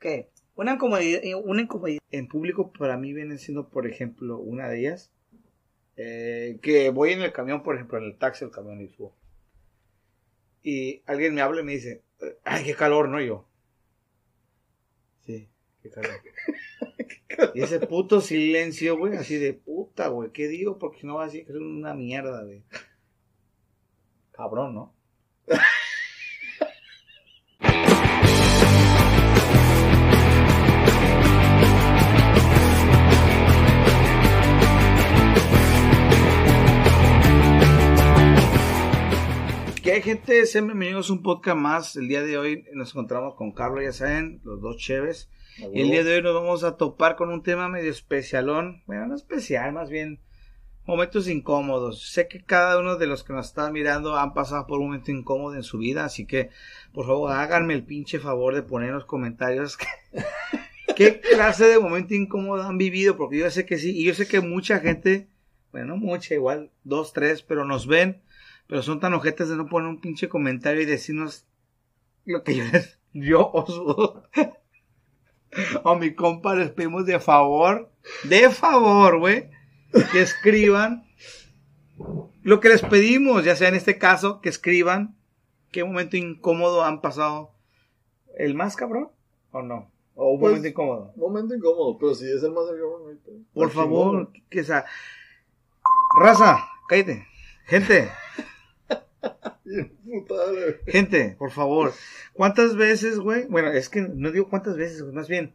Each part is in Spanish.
¿Qué? Una incomodidad, una incomodidad en público para mí viene siendo, por ejemplo, una de ellas. eh, que voy en el camión, por ejemplo, en el taxi, el camión y subo. Y alguien me habla y me dice, ay, qué calor, ¿no? Y yo. Sí, qué calor. y ese puto silencio, güey, así de puta, güey, ¿qué digo? Porque si no va a decir que es una mierda de... Cabrón, ¿no? hay gente, sean bienvenidos a un podcast más. El día de hoy nos encontramos con Carlos, ya saben, los dos cheves. Y el día de hoy nos vamos a topar con un tema medio especialón. Bueno, no especial, más bien momentos incómodos. Sé que cada uno de los que nos están mirando han pasado por un momento incómodo en su vida, así que por favor háganme el pinche favor de poner en los comentarios qué clase de momento incómodo han vivido, porque yo sé que sí, y yo sé que mucha gente, bueno, no mucha, igual dos, tres, pero nos ven, pero son tan ojetes de no poner un pinche comentario y decirnos lo que yo, yo os a mi compa les pedimos de favor, de favor, güey, que escriban lo que les pedimos, ya sea en este caso, que escriban qué momento incómodo han pasado. ¿El más cabrón? ¿O no? ¿O un Pues, momento incómodo? Momento incómodo, pero si es el más pedo. Por favor, que sea. Raza, cállate. Gente. Gente, por favor. ¿Cuántas veces, güey? Bueno, es que no digo cuántas veces, más bien.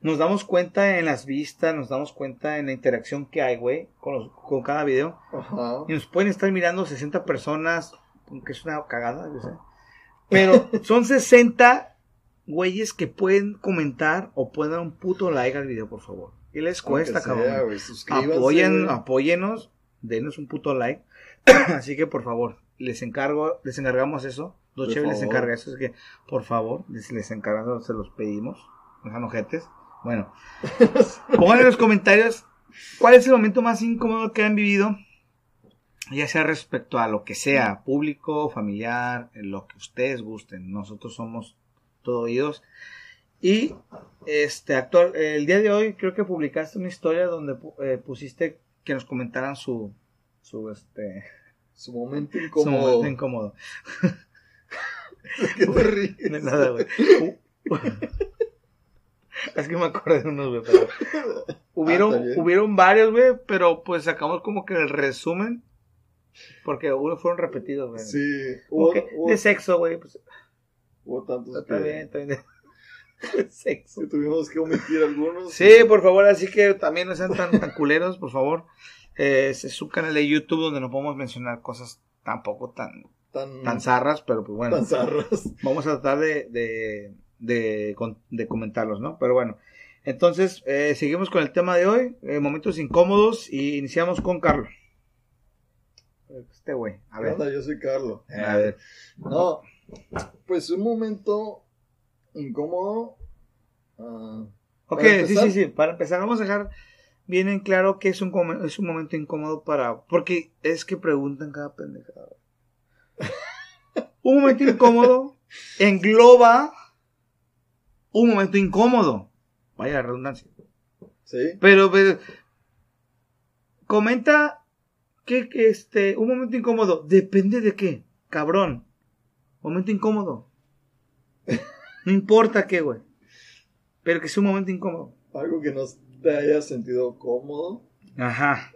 Nos damos cuenta en las vistas, nos damos cuenta en la interacción que hay, güey, con, los- con cada video. Ajá. Y nos pueden estar mirando 60 personas, aunque es una cagada, yo sé. Pero son 60 güeyes que pueden comentar o pueden dar un puto like al video, por favor. ¿Qué les cuesta, sea, cabrón? suscríbanse, Apoyen, apóyenos, denos un puto like. Así que, por favor, les encargo, les encargamos eso. Les encarga eso. Así que, por favor, les, les encargamos, se los pedimos. No sean ojetes. Bueno, pongan en los comentarios cuál es el momento más incómodo que han vivido. Ya sea respecto a lo que sea, público, familiar, lo que ustedes gusten. Nosotros somos todo oídos. Y este actor, el día de hoy creo que publicaste una historia donde eh, pusiste que nos comentaran su su este Su momento su incómodo. momento incómodo. ¿Qué te ríes? No es nada, güey. es que me acordé de unos, güey, pero hubieron Ah, hubieron varios, güey, pero pues sacamos como que el resumen porque unos fueron repetidos, güey. Sí. Hubo, que hubo- de sexo, güey, pues hubo tantos está que, bien, está bien. De sexo. que tuvimos que omitir algunos. Sí, por favor, así que también no sean tan, tan culeros, por favor. Eh, es su canal de YouTube donde no podemos mencionar cosas tampoco tan, Tan, tan zarras, pero pues bueno, tan zarras. vamos a tratar de, de, de, comentarlos, ¿no? Pero bueno, entonces eh, seguimos con el tema de hoy, eh, momentos incómodos, y iniciamos con Carlos. Este güey, a ¿Qué ver. onda? Yo soy Carlos. A ver. No, pues un momento incómodo. ah, Ok, ¿Para sí, sí, sí. Para empezar, vamos a dejar bien en claro que es un, es un momento incómodo para. Porque es que preguntan cada pendejada. un momento incómodo engloba un momento incómodo. Vaya redundancia. sí. Pero, pero, comenta que, que este, un momento incómodo depende de qué, cabrón. Momento incómodo. No importa qué, güey. Pero que sea un momento incómodo. Algo que no te haya sentido cómodo. Ajá.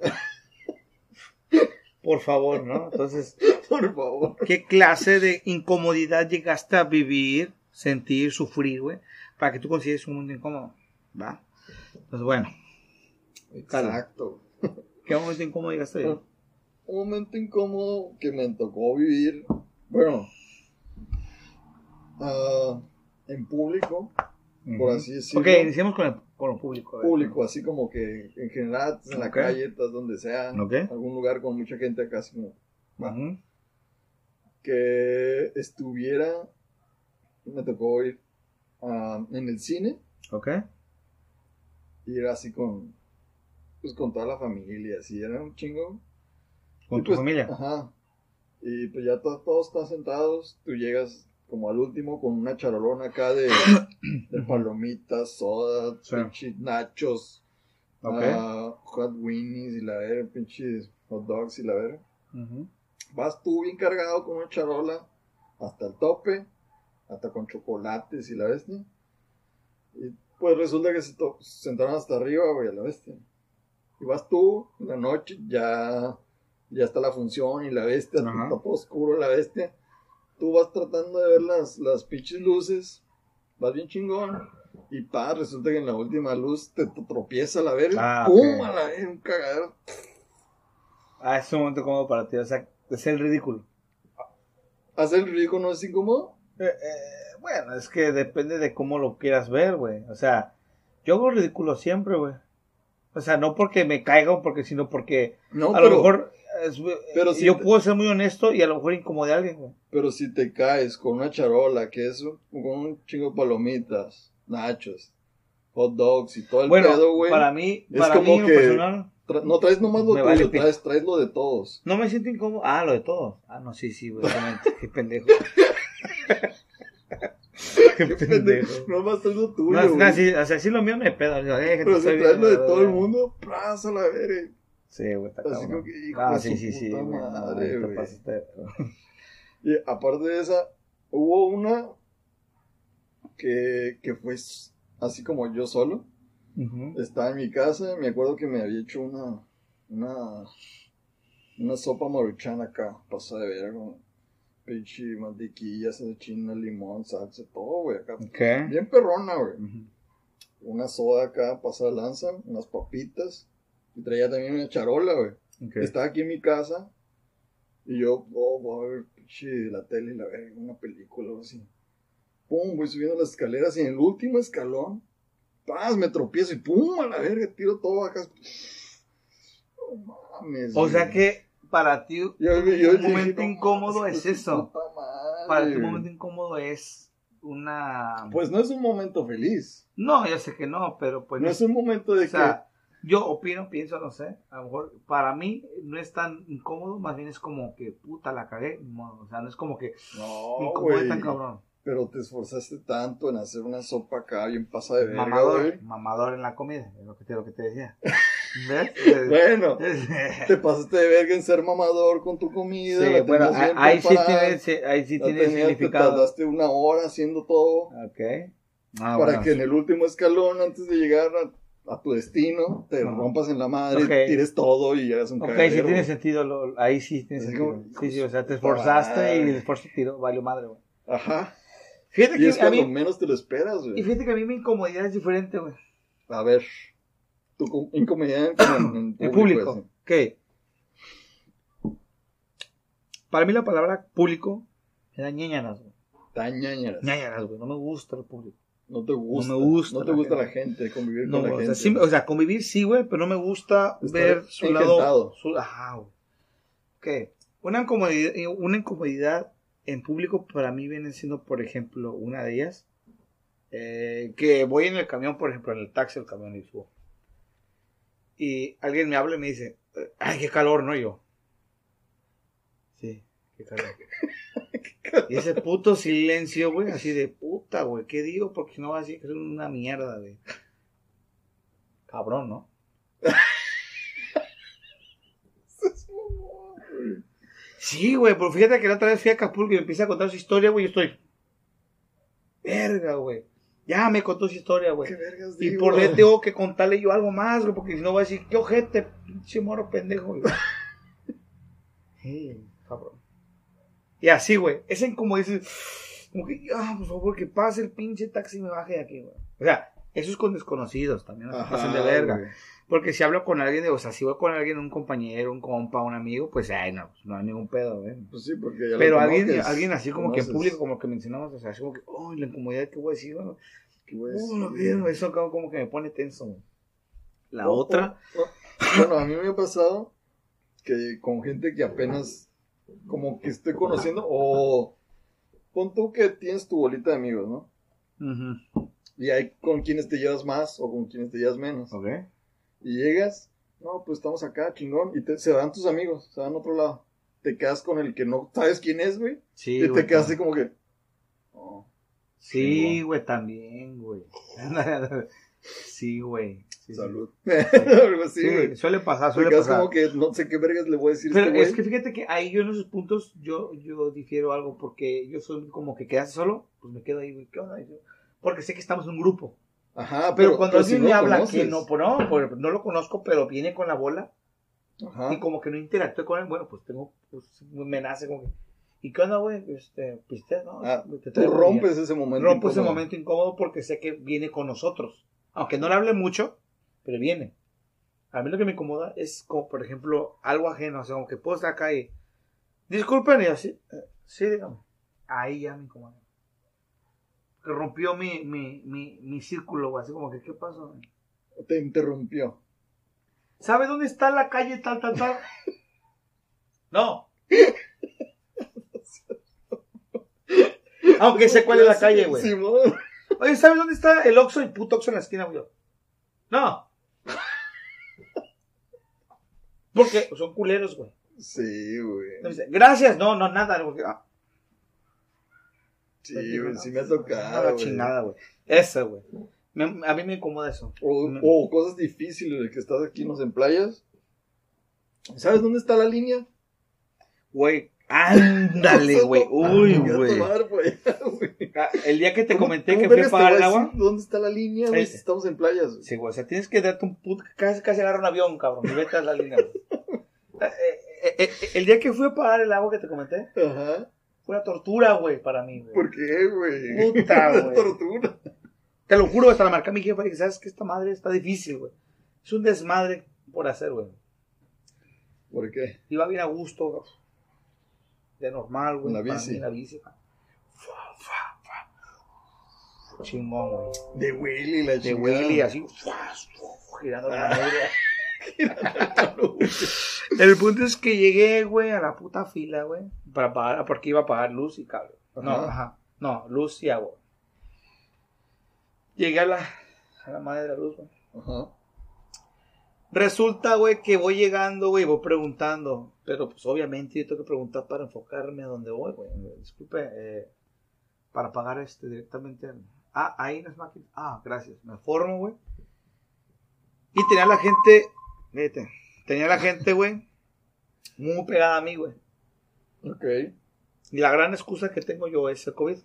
Por favor, ¿no? Entonces, Por favor. ¿qué clase de incomodidad llegaste a vivir, sentir, sufrir, güey? Para que tú consideres un momento incómodo. ¿Va? Entonces, bueno, Exacto. ¿qué momento incómodo llegaste a vivir? Un momento incómodo que me tocó vivir. Bueno. ah, en público, por así decirlo. Ok, iniciamos con, el, con lo público. público, así como que en general, estás en la calle, estás donde sea, Ok. algún lugar con mucha gente acá, así como que estuviera, me tocó ir en el cine, Ok. ir así con, pues con toda la familia, así era un chingo. Con Y tu pues, familia. Ajá. Y pues ya to- todos están sentados, tú llegas como al último con una charolona acá de, de palomitas, soda, Sí. pinche nachos, ah, hot winnies y la verga, pinches hot dogs y la verga. Vas tú bien cargado con una charola hasta el tope, hasta con chocolates y la bestia. Y pues resulta que se se sentaron hasta arriba, güey, a la bestia. Y vas tú en la noche, ya, ya está la función y la bestia, está todo oscuro la bestia. Tú vas tratando de ver las, las pinches luces, vas bien chingón. Y pa, resulta que en la última luz te, tropieza la verga. Ah, ¡Pum! A la verga, un cagadero. Ah, es un momento cómodo para ti, o sea, es el ridículo. ¿Hacer el ridículo no es incómodo? Eh, eh, bueno, es que depende de cómo lo quieras ver, güey. O sea, yo hago ridículo siempre, güey. O sea, no porque me caiga o porque, sino porque No, a pero, lo mejor es- pero si yo te- puedo ser muy honesto y a lo mejor incomodé a alguien, güey. pero si te caes con una charola, que es con un chingo de palomitas, nachos, hot dogs y todo el Bueno, pedo, güey. para mí, es para como mí que- personal, tra- no traes nomás lo tuyo, vale traes, traes lo de todos. no me siento incómodo. Ah, lo de todo. Ah, no, sí, sí, güey. Qué pendejo. Qué pendejo. Nomás traes lo tuyo, No, no, sí, o sea, sí lo mío me pedo. Pero si traes lo de todo el mundo, plaza la verga. Sí, güey, está Así cabrón. que, hijo Ah, sí, sí, sí. güey, madre, güey. pasaste. Y aparte de esa, hubo una que, que fue así como yo solo. Estaba en mi casa, me acuerdo que me había hecho una, una, una sopa maruchana acá, pasada de verga, pinche mantequilla, china, limón, salsa, todo, güey, acá. Bien perrona, güey. Una soda acá, pasada de lanza, unas papitas, y traía también una charola, güey. Estaba aquí en mi casa, y yo, oh, voy a ver pinche la tele y la verga, una película o así. Pum, voy subiendo las escaleras, y en el último escalón, paz, me tropiezo, y pum, a la verga, tiro todo acá. No mames, O sea que para ti Yo- yo- un yo momento no, incómodo es eso. Para ti un momento incómodo es una... Pues no es un momento feliz. No, yo sé que no, pero pues... no es un momento de o sea, yo opino, pienso, no sé. A lo mejor para mí no es tan incómodo, más bien es como que puta la cagué. no, o sea, no es como que No, incomode güey. tan cabrón. Pero te esforzaste tanto en hacer una sopa acá bien pasada de verga, Mamador, güey. mamador en la comida, es lo que te, lo que te decía. ¿Ves? Bueno, te pasaste de verga en ser mamador con tu comida. Sí, bueno, ahí sí tiene, ahí sí tiene tenías, Te significado. tardaste una hora haciendo todo Ok. Ah, para bueno. que en el último escalón, antes de llegar a, a tu destino, te Ajá. rompas en la madre, tires todo y hagas un Ok, sí tiene sentido, lo- ahí sí tiene Así sentido. como, Sí, sí, o sea, te puta esforzaste y el esfuerzo tiró, valió madre, güey. Ajá. Fíjate Y que es a cuando mí, menos te lo esperas, y güey. fíjate que a mí mi incomodidad es diferente, güey. A ver, tu com- incomodidad en, en El público. ¿Qué? Para mí la palabra público me da ñañaras, güey. así. Tan ñañaras. ñañaras, güey. No me gusta el público. No te gusta. No me gusta No te la gusta gente. la gente, convivir No, con la o sea, gente. sí me- o sea, convivir sí, güey, pero no me gusta Estar ver su engentado. lado. Su, ajá, güey. ¿Qué? Una incomodidad, una incomodidad en público para mí viene siendo, por ejemplo, una de ellas. eh, que voy en el camión, por ejemplo, en el taxi, el camión y subo. Y alguien me habla y me dice, ay, qué calor, ¿no? Y yo. Y ese puto silencio, güey, así de puta, güey, ¿qué digo? Porque si no va a decir que es una mierda, güey. Cabrón, ¿no? Sí, güey, pero fíjate que la otra vez fui a Acapulco y me empieza a contar su historia, güey, y estoy. Verga, güey. Ya me contó su historia, güey. ¿Qué vergas Y digo? por le tengo que contarle yo algo más, güey, porque si no va a decir, qué ojete, pinche moro pendejo, güey. Sí, cabrón. Y así, güey. Es en como dices, como que, ah, por favor, que pase el pinche taxi y me baje de aquí, güey. O sea, eso es con desconocidos también, no pasen de verga. güey. Porque si hablo con alguien, o sea, si voy con alguien, un compañero, un compa, un amigo, pues, ay, no, pues, no hay ningún pedo, güey. Pues sí, porque ya lo Pero alguien, conoces, alguien así como que en público, como que mencionamos, o sea, así como que, oh, la incomodidad que voy a decir, bueno, ¿Qué voy a oh, decir? lo vieron, eso como, como que me pone tenso. güey. La O- otra, o- o- bueno, a mí me ha pasado que con gente que apenas como que estoy conociendo o pon tú que tienes tu bolita de amigos, ¿no? Y hay con quienes te llevas más o con quienes te llevas menos. ok, Y llegas, no, pues estamos acá, chingón, y te, se van tus amigos, se van a otro lado. Te quedas con el que no sabes quién es, güey. sí, y güey, te quedas así como que, Sí, güey, también, güey. sí, güey. Sí, Salud. Algo así, Sí, güey. suele pasar, suele pasar. como que no sé qué vergas le voy a decir Pero este es que fíjate que ahí yo en esos puntos yo, yo difiero algo porque yo soy como que quedas solo, pues me quedo ahí, güey, ¿qué onda? Porque sé que estamos en un grupo. Ajá, Pero, cuando alguien si me habla conoces. que no, pues no, pues no lo conozco, pero viene con la bola Ajá. y como que no interactúe con él, bueno, pues tengo, pues me nace como que, ¿y qué onda, güey? Este, ¿piste? No, Ah, te Tú rompes ese momento. Rompo ese incómodo. momento incómodo porque sé que viene con nosotros. Aunque no le hable mucho, pero viene. A mí lo que me incomoda es como, por ejemplo, algo ajeno, o sea, como que puedo estar acá y, disculpen, y así, eh, sí, dígame. Ahí ya me incomoda. Que rompió mi, mi, mi, mi círculo, güey, así como que, ¿qué pasó? Te interrumpió. ¿Sabe dónde está la calle tal, tal, tal? No. Aunque sé cuál es la calle, güey. Oye, ¿sabes dónde está el Oxxo? El puto Oxxo en la esquina, güey. No. Porque son culeros, güey. Sí, güey. Gracias. No, no, nada. güey. Ah, Sí, güey, sí me ha no, tocado, güey. chingada, güey. Esa, güey. A mí me incomoda eso. O, Me- o cosas difíciles que estás aquí en los en playas. ¿Sabes dónde está la línea? Güey, ándale, güey. Uy, Voy a güey. tomar, güey. Ah, El día que te ¿Cómo- comenté que fui a vergas te pagar el agua. ¿Dónde está la línea, güey? Si estamos en playas. güey? Sí, güey, o sea, tienes que darte un puto, casi, casi agarrar un avión, cabrón, y vete a la línea, güey. Eh, eh, eh, el día que fui a pagar el agua que te comenté, Ajá. fue una tortura, güey, para mí, güey. ¿Por qué, güey? Puta, Una güey. tortura. Te lo juro, hasta la marca mi jefa y ¿sabes que Esta madre está difícil, güey. Es un desmadre por hacer, güey. ¿Por qué? Iba bien a gusto, güey. De normal, güey. En la para bici. mí, la bici. Chingón, güey. De Willy, la De chingada. Willy, así, fa, girando la madre. El punto es que llegué, güey, a la puta fila, güey, para pagar, porque iba a pagar luz y cable. No, Ajá. ajá, no, luz y agua. Llegué a la, a la madre de la luz, güey. Ajá. Resulta, güey, que voy llegando, güey, voy preguntando, pero pues obviamente yo tengo que preguntar para enfocarme a dónde voy, güey. Disculpe, eh, para pagar este directamente. al- Ah, ahí en las máquinas. Ah, gracias. Me formo, güey. Y tenía la gente, fíjate, tenía la gente, güey, muy pegada a mí, güey. Ok. Y la gran excusa que tengo yo es el COVID.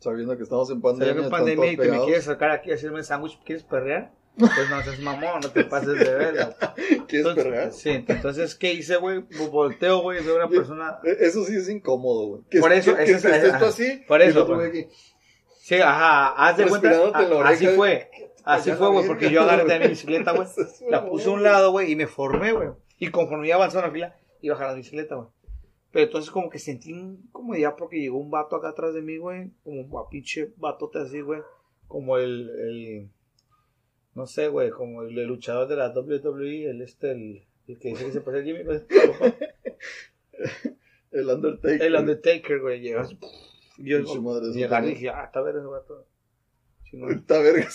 Sabiendo que estamos en pandemia. en están pandemia y te me quieres sacar aquí a hacerme sándwich, ¿quieres perrear? Pues no seas mamón, no te pases de verga. ¿Quieres? Sí, entonces, ¿qué hice, güey? Volteo, güey, veo una persona. Eso sí es incómodo, güey. Por eso, que, eso que es- estés ajá. tú así. Por eso, güey. Sí, ajá, haz de cuenta. Así fue. Así fue, güey, porque yo agarré de mi bicicleta, güey. La puse a un lado, güey, y me formé, güey. Y conforme iba avanzando en la fila, iba a la bicicleta, güey. Pero entonces como que sentí incomodidad porque llegó un vato acá atrás de mí, güey. Como un pinche batote así, güey. Como el, el no sé, güey, como el, el luchador de la WWE, el este, el, el que dice que se parece a Jimmy. El Undertaker. El Undertaker, güey, llegó así. y Yo, madre, eso y agarré y también. dije, ah, está ver ese vato. Esta verga.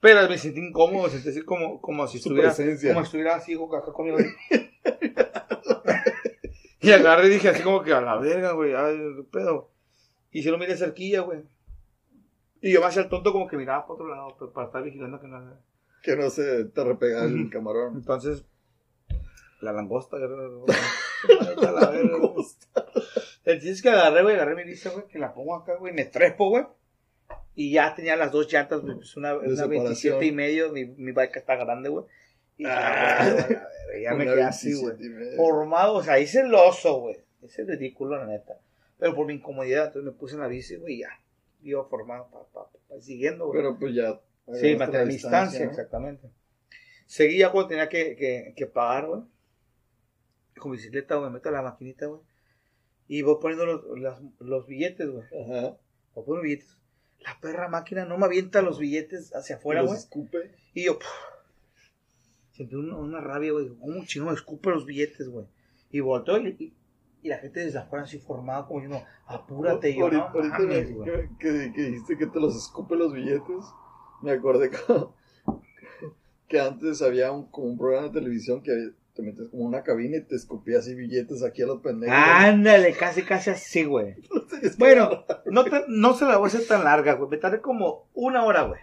Pero me sentí incómodo, me sentí así como, como si Su estuviera, presencia. como si estuviera así, acá conmigo. y agarré y dije así como que a la verga, güey, ay, qué pedo. Y se lo miré cerquilla, güey. Y yo me hacía el tonto como que miraba para otro lado, pero para estar vigilando que no... Que no se te repega el camarón. Entonces, la langosta, güey, a la verga, güey. El chiste es que agarré, güey, agarré mi bici, güey, que la pongo acá, güey, me trepo, güey. Y ya tenía las dos llantas, güey, pues una, una separación. 27 y medio, mi, mi bike está grande, güey. Y Ah. "Ah, güey, a la verga", ya me quedé así, güey. 27 y medio. Formado, o sea, hice el oso, güey. Ese es ridículo, la neta. Pero por mi incomodidad, entonces me puse en la bici, güey, y ya. Iba formado, pa, pa, pa, siguiendo, güey. Pero pues ya. Sí, mantener la mi distancia, ¿no? exactamente. Seguía cuando tenía que, que, que pagar, güey. Con bicicleta, güey, meto a la maquinita, güey. Y voy poniendo los, las- los billetes, güey. Ajá. Voy poniendo billetes. La perra máquina no me avienta los billetes hacia afuera, güey. escupe. Y yo, puf, sentí una, una rabia, güey. ¿Cómo chino me escupe los billetes, güey? Y volteo y, y, y la gente desde afuera así formada, como diciendo, apúrate. Yo, no, ahorita mames, me- que, que- que dijiste que te los escupe los billetes. Me acordé como- que antes había un, como un programa de televisión que te metes como una cabina y te escupía así billetes aquí a los pendejos. Ándale, casi, casi así, güey. bueno, no, te, no se la voy a hacer tan larga, güey. Me tardé como una hora, güey.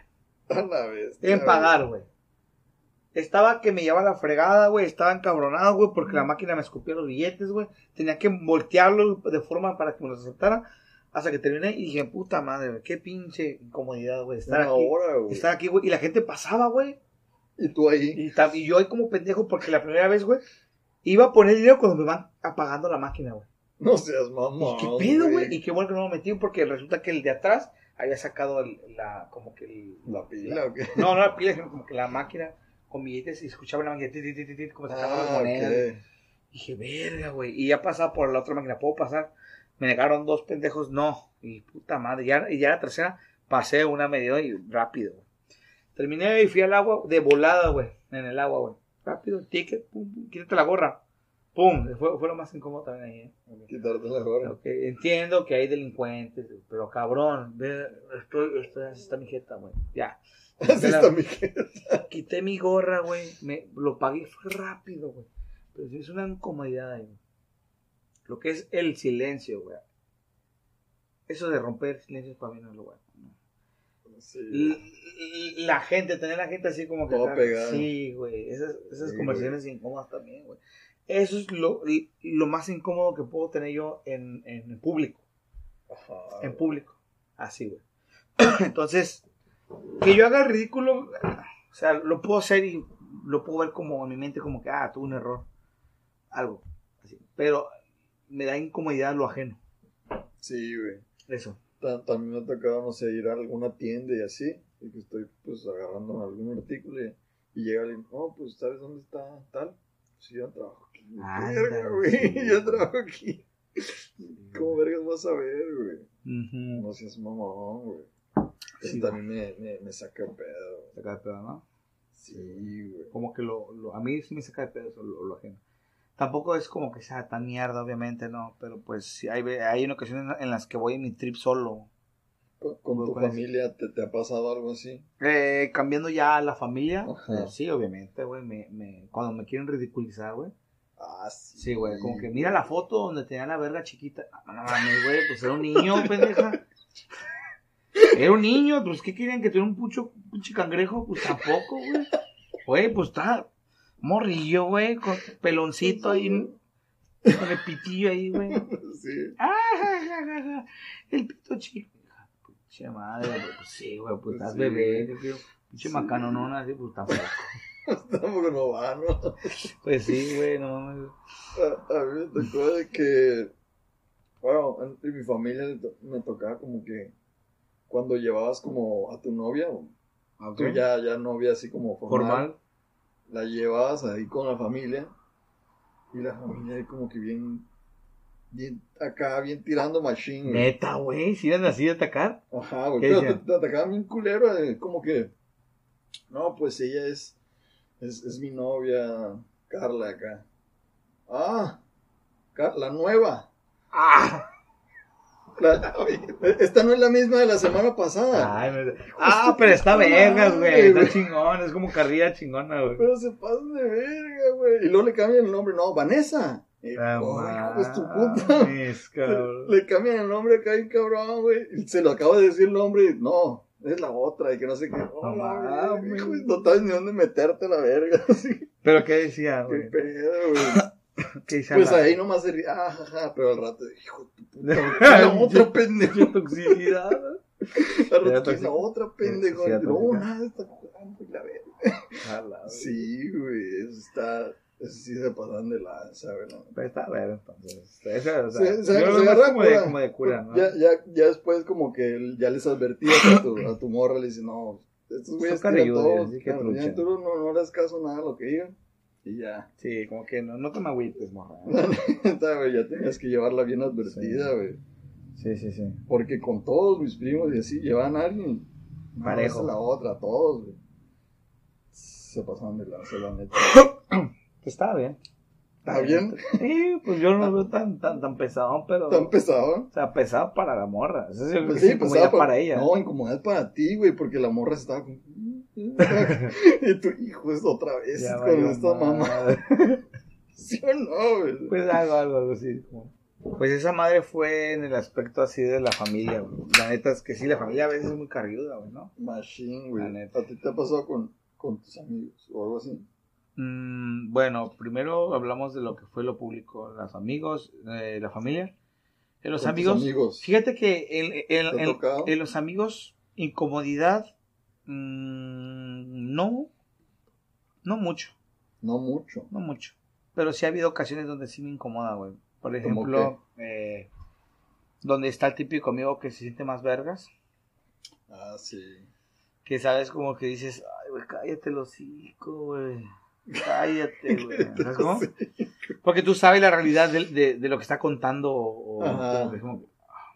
A la vez. En pagar, güey. Estaba que me llevaba la fregada, güey. Estaba encabronado, güey, porque la máquina me escupía los billetes, güey. Tenía que voltearlos de forma para que me los aceptara. Hasta que terminé y dije, puta madre, güey, qué pinche incomodidad, güey. Estar Una aquí. hora, güey. Estar aquí, güey. Y la gente pasaba, güey. Y tú ahí. Y, y yo ahí como pendejo, porque la primera vez, güey, iba a poner dinero cuando me van apagando la máquina, güey. No seas mamón. ¿Y qué pedo, güey? Y qué bueno que no me metí, porque resulta que el de atrás había sacado el- la, como que el... ¿La pila o qué? No, no la pila, sino como que la máquina con billetes y escuchaba la máquina, como sacaba las Ah, monedas. ok. Dije, verga, güey. Y ya pasaba por la otra máquina, ¿puedo pasar? Me negaron dos pendejos, no. Y puta madre, ya, y ya la tercera pasé una medio y rápido. Terminé y fui al agua de volada, güey. En el agua, güey. Rápido, ticket, pum, pum, quítate la gorra. Pum, fue, fue lo más incómodo también ahí, ¿eh? Quitarte la gorra. Ok, entiendo que hay delincuentes, pero cabrón, ve, estoy, estoy, así está mi jeta, güey. Ya. Así está mi jefe. Quité mi gorra, güey. Me, lo pagué rápido, güey. Pero es una incomodidad ahí. Lo que es el silencio, güey. Eso de romper silencios para mí no es lo bueno. Sí. L- La gente, tener la gente así como que. Todo pegado. Sí, güey. Esas, esas Sí, conversaciones incómodas también, güey. Eso es lo, lo más incómodo que puedo tener yo en, en público. Ajá, En público. Así, güey. Entonces, que yo haga ridículo, o sea, lo puedo hacer y lo puedo ver como en mi mente como que, ah, tuve un error. Algo. Así. Pero me da incomodidad lo ajeno. Sí, güey. Eso. Ta- También me ha tocado, no sé, ir a alguna tienda y así, y que estoy pues agarrando algún artículo y, y llega alguien, oh, pues ¿sabes dónde está tal? Sí, yo trabajo Verga, güey, yo trabajo aquí. ¿Cómo vergas vas a ver, güey? No seas mamón, güey. Eso Sí, también me, me, me saca el pedo. güey. Saca de pedo, ¿no? Sí, güey. Como que lo, lo- a mí sí me saca de pedo eso, lo, lo ajeno. Tampoco es como que sea tan mierda, obviamente, no. Pero pues sí, hay, hay en ocasiones en las que voy en mi trip solo. ¿Con, con tu familia te, te ha pasado algo así? Eh, cambiando ya a la familia, Ajá. eh, sí, obviamente, güey, me, me, cuando me quieren ridiculizar, güey. Ah, sí. Sí, güey, como que mira la foto donde tenía la verga chiquita. Ah, No mames, güey, pues era un niño, pendeja. Era un niño, pues ¿qué querían que tuviera un pucho, pinche cangrejo? Pues tampoco, güey. Güey, pues está morrillo, güey, con peloncito ahí, con el pitillo ahí, güey. Sí. Ah, ja, ja, ja, ja. El pito chico. Pinche madre, güey. Pues sí, güey, pues estás Sí, bebé. Pinche Sí. macano, no, así, pues tampoco. Tampoco no va, ¿no? Pues sí, güey, no mames. A, a mí me tocó de que, bueno, en, en mi familia me tocaba como que cuando llevabas como a tu novia, o Ok. tú ya, ya novia así como formal, Formal. la llevabas ahí con la familia y la familia ahí como que bien, bien acá, bien tirando machine. Neta, güey, si eran así de atacar. Ajá, güey, ¿Qué pero te, te atacaban bien culero, eh, como que, no, pues ella es, es, es mi novia, Carla, acá. Ah, Car- la nueva. ¡Ah! La- esta no es la misma de la semana pasada. Ay, Ah, pero está vergas, güey. Está chingón, es como carrilla chingona, güey. Pero se pasan de verga, güey. Y luego le cambian el nombre, no, Vanessa. Ah, oh, de tu puta. cabrón. Le cambian el nombre acá, cabrón, güey. Se lo acabo de decir el nombre no, es la otra. Y que no sé qué. Oh, No hijo, sabes ni dónde meterte la verga. Así, Pero qué decía, qué güey. pedo, güey. ¿Qué? Pues la- ahí nomás se ríe, ah, pero al rato, hijo de puta, la otra pendejo. Qué toxicidad. Al Era rato, tóxico. la otra pendejo. No, nada, está jugando y la verga. Sí, güey, eso está, eso sí se pasan de lanza, neta. Pero está ver, entonces. Esa, o sea, Se, se, yo se como de, como de cura, ¿no? Ya, ya, ya después como que ya les advertías a tu, a tu morra, le dices, no, estos güeyes tiran todo, claro, ya tú no, no le das caso a nada de lo que digan. Y ya, Sí, como que no, no te me agüites, morra. güey, ya tenías que llevarla bien advertida, Sí. güey. Sí, sí, sí. Porque con todos mis primos y así, llevan a alguien. no, Parejo. es la otra, todos, güey. Se pasaron de lanza, la neta. Está bien. ¿Está bien? Sí, pues yo no lo veo tan, tan, tan pesado, pero. ¿Tan pesado? O sea, pesado para la morra. Eso es Pues sí, ya para ella. No, incomodidad para ti, güey, porque la morra estaba como... y tu hijo es otra vez Ya con esta mamá. ¿Sí o no, güey? Pues algo, algo, algo así. Pues esa madre fue en el aspecto así de la familia, güey. La neta es que sí, la familia a veces es muy carguda, güey, ¿no? Machine, La güey. neta. ¿A ti te ha pasado con, con tus amigos o algo así? Mm, bueno, primero hablamos de lo que fue lo público, los amigos, eh, la familia. En los Con tus amigos, amigos. fíjate que en, en los amigos, incomodidad, mm, no, no mucho, No mucho. no mucho. Pero sí ha habido ocasiones donde sí me incomoda, güey. Por ¿Cómo ejemplo, eh, donde está el típico amigo que se siente más vergas, Ah, sí. que sabes como que dices, ay, güey, cállate el hocico, güey. Cállate, güey. ¿Sabes cómo? Porque tú sabes la realidad de, de- de lo que está contando. O, como como ah.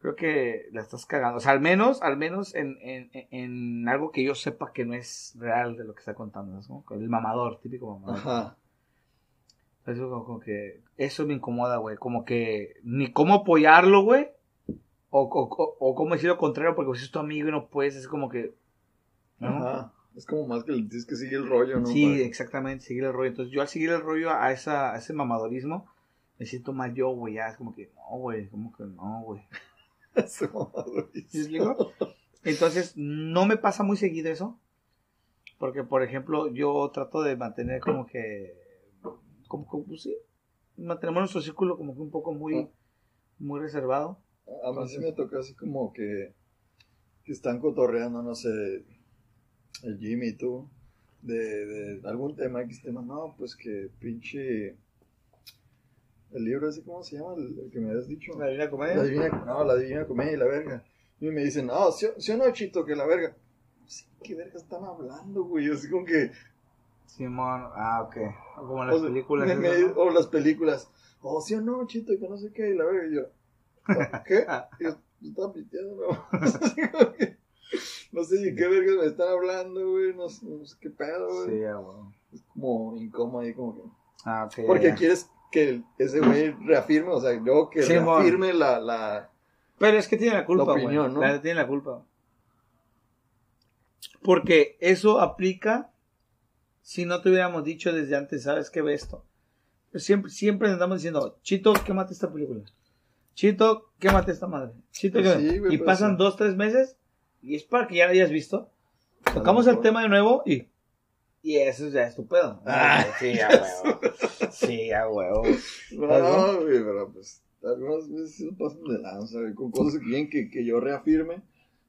creo que la estás cagando. O sea, al menos, al menos en, en, en algo que yo sepa que no es real de lo que está contando. ¿sabes cómo? El mamador, típico mamador. Ajá. Eso como, como que eso me incomoda, güey. Como que ni cómo apoyarlo, güey. O, o, o, o cómo decir lo contrario porque pues, es tu amigo y no puedes. Es como que... ¿no? Ajá. Es como más que le tienes que seguir el rollo, ¿no? Sí, exactamente, seguir el rollo. Entonces, yo al seguir el rollo a, esa, a ese mamadorismo, me siento mal yo, güey. Ya es como que, no, güey, como que no, güey. Ese mamador. ¿Sí me explico? Entonces, no me pasa muy seguido eso. Porque, por ejemplo, yo trato de mantener como que, como que, pues sí, mantenemos nuestro círculo como que un poco muy, muy reservado. A mí sí me toca así como que, que están cotorreando, no sé, el Jimmy y tú, de, de algún tema, X tema. No, pues que pinche. El libro ese, ¿cómo se llama? El, el que me habías dicho. ¿La Divina La Comedia? divina, no, la divina comedia y la verga. Y me dicen, no, ¿sí, sí o no, Chito, que la verga? Sí, ¿qué verga están hablando, güey? Así como que. Simón, ah, ok. Como las o películas. me- me- o las películas. Oh, sí o no, Chito, que no sé qué, y la verga. Y yo, ¿qué? Y yo, yo estaba piteando, ¿no? No sé de qué verga me están hablando, güey. No, sé- no sé qué pedo, güey. Sí, ah, güey. Es como incómodo ahí, como que. Ah, ok. Porque ya. quieres que ese güey reafirme, o sea, yo que Sí, reafirme la, la. Pero es que tiene la culpa, La güey. ¿no? La tiene la culpa. Porque eso aplica si no te hubiéramos dicho desde antes, ¿sabes qué ve esto? Siempre, siempre andamos diciendo, Chito, quémate esta película. Chito, quémate esta madre. Chito, Pues quémate". sí, güey, y pues pasan sí. dos, tres meses y es para que ya lo hayas visto. Tocamos el tema de nuevo y... Y eso ya es tu pedo. Ah, sí, a huevo. Sí, a huevo. No, güey, pero pues algunas veces sí pasan de lanza, güey, con cosas que quieren que, que yo reafirme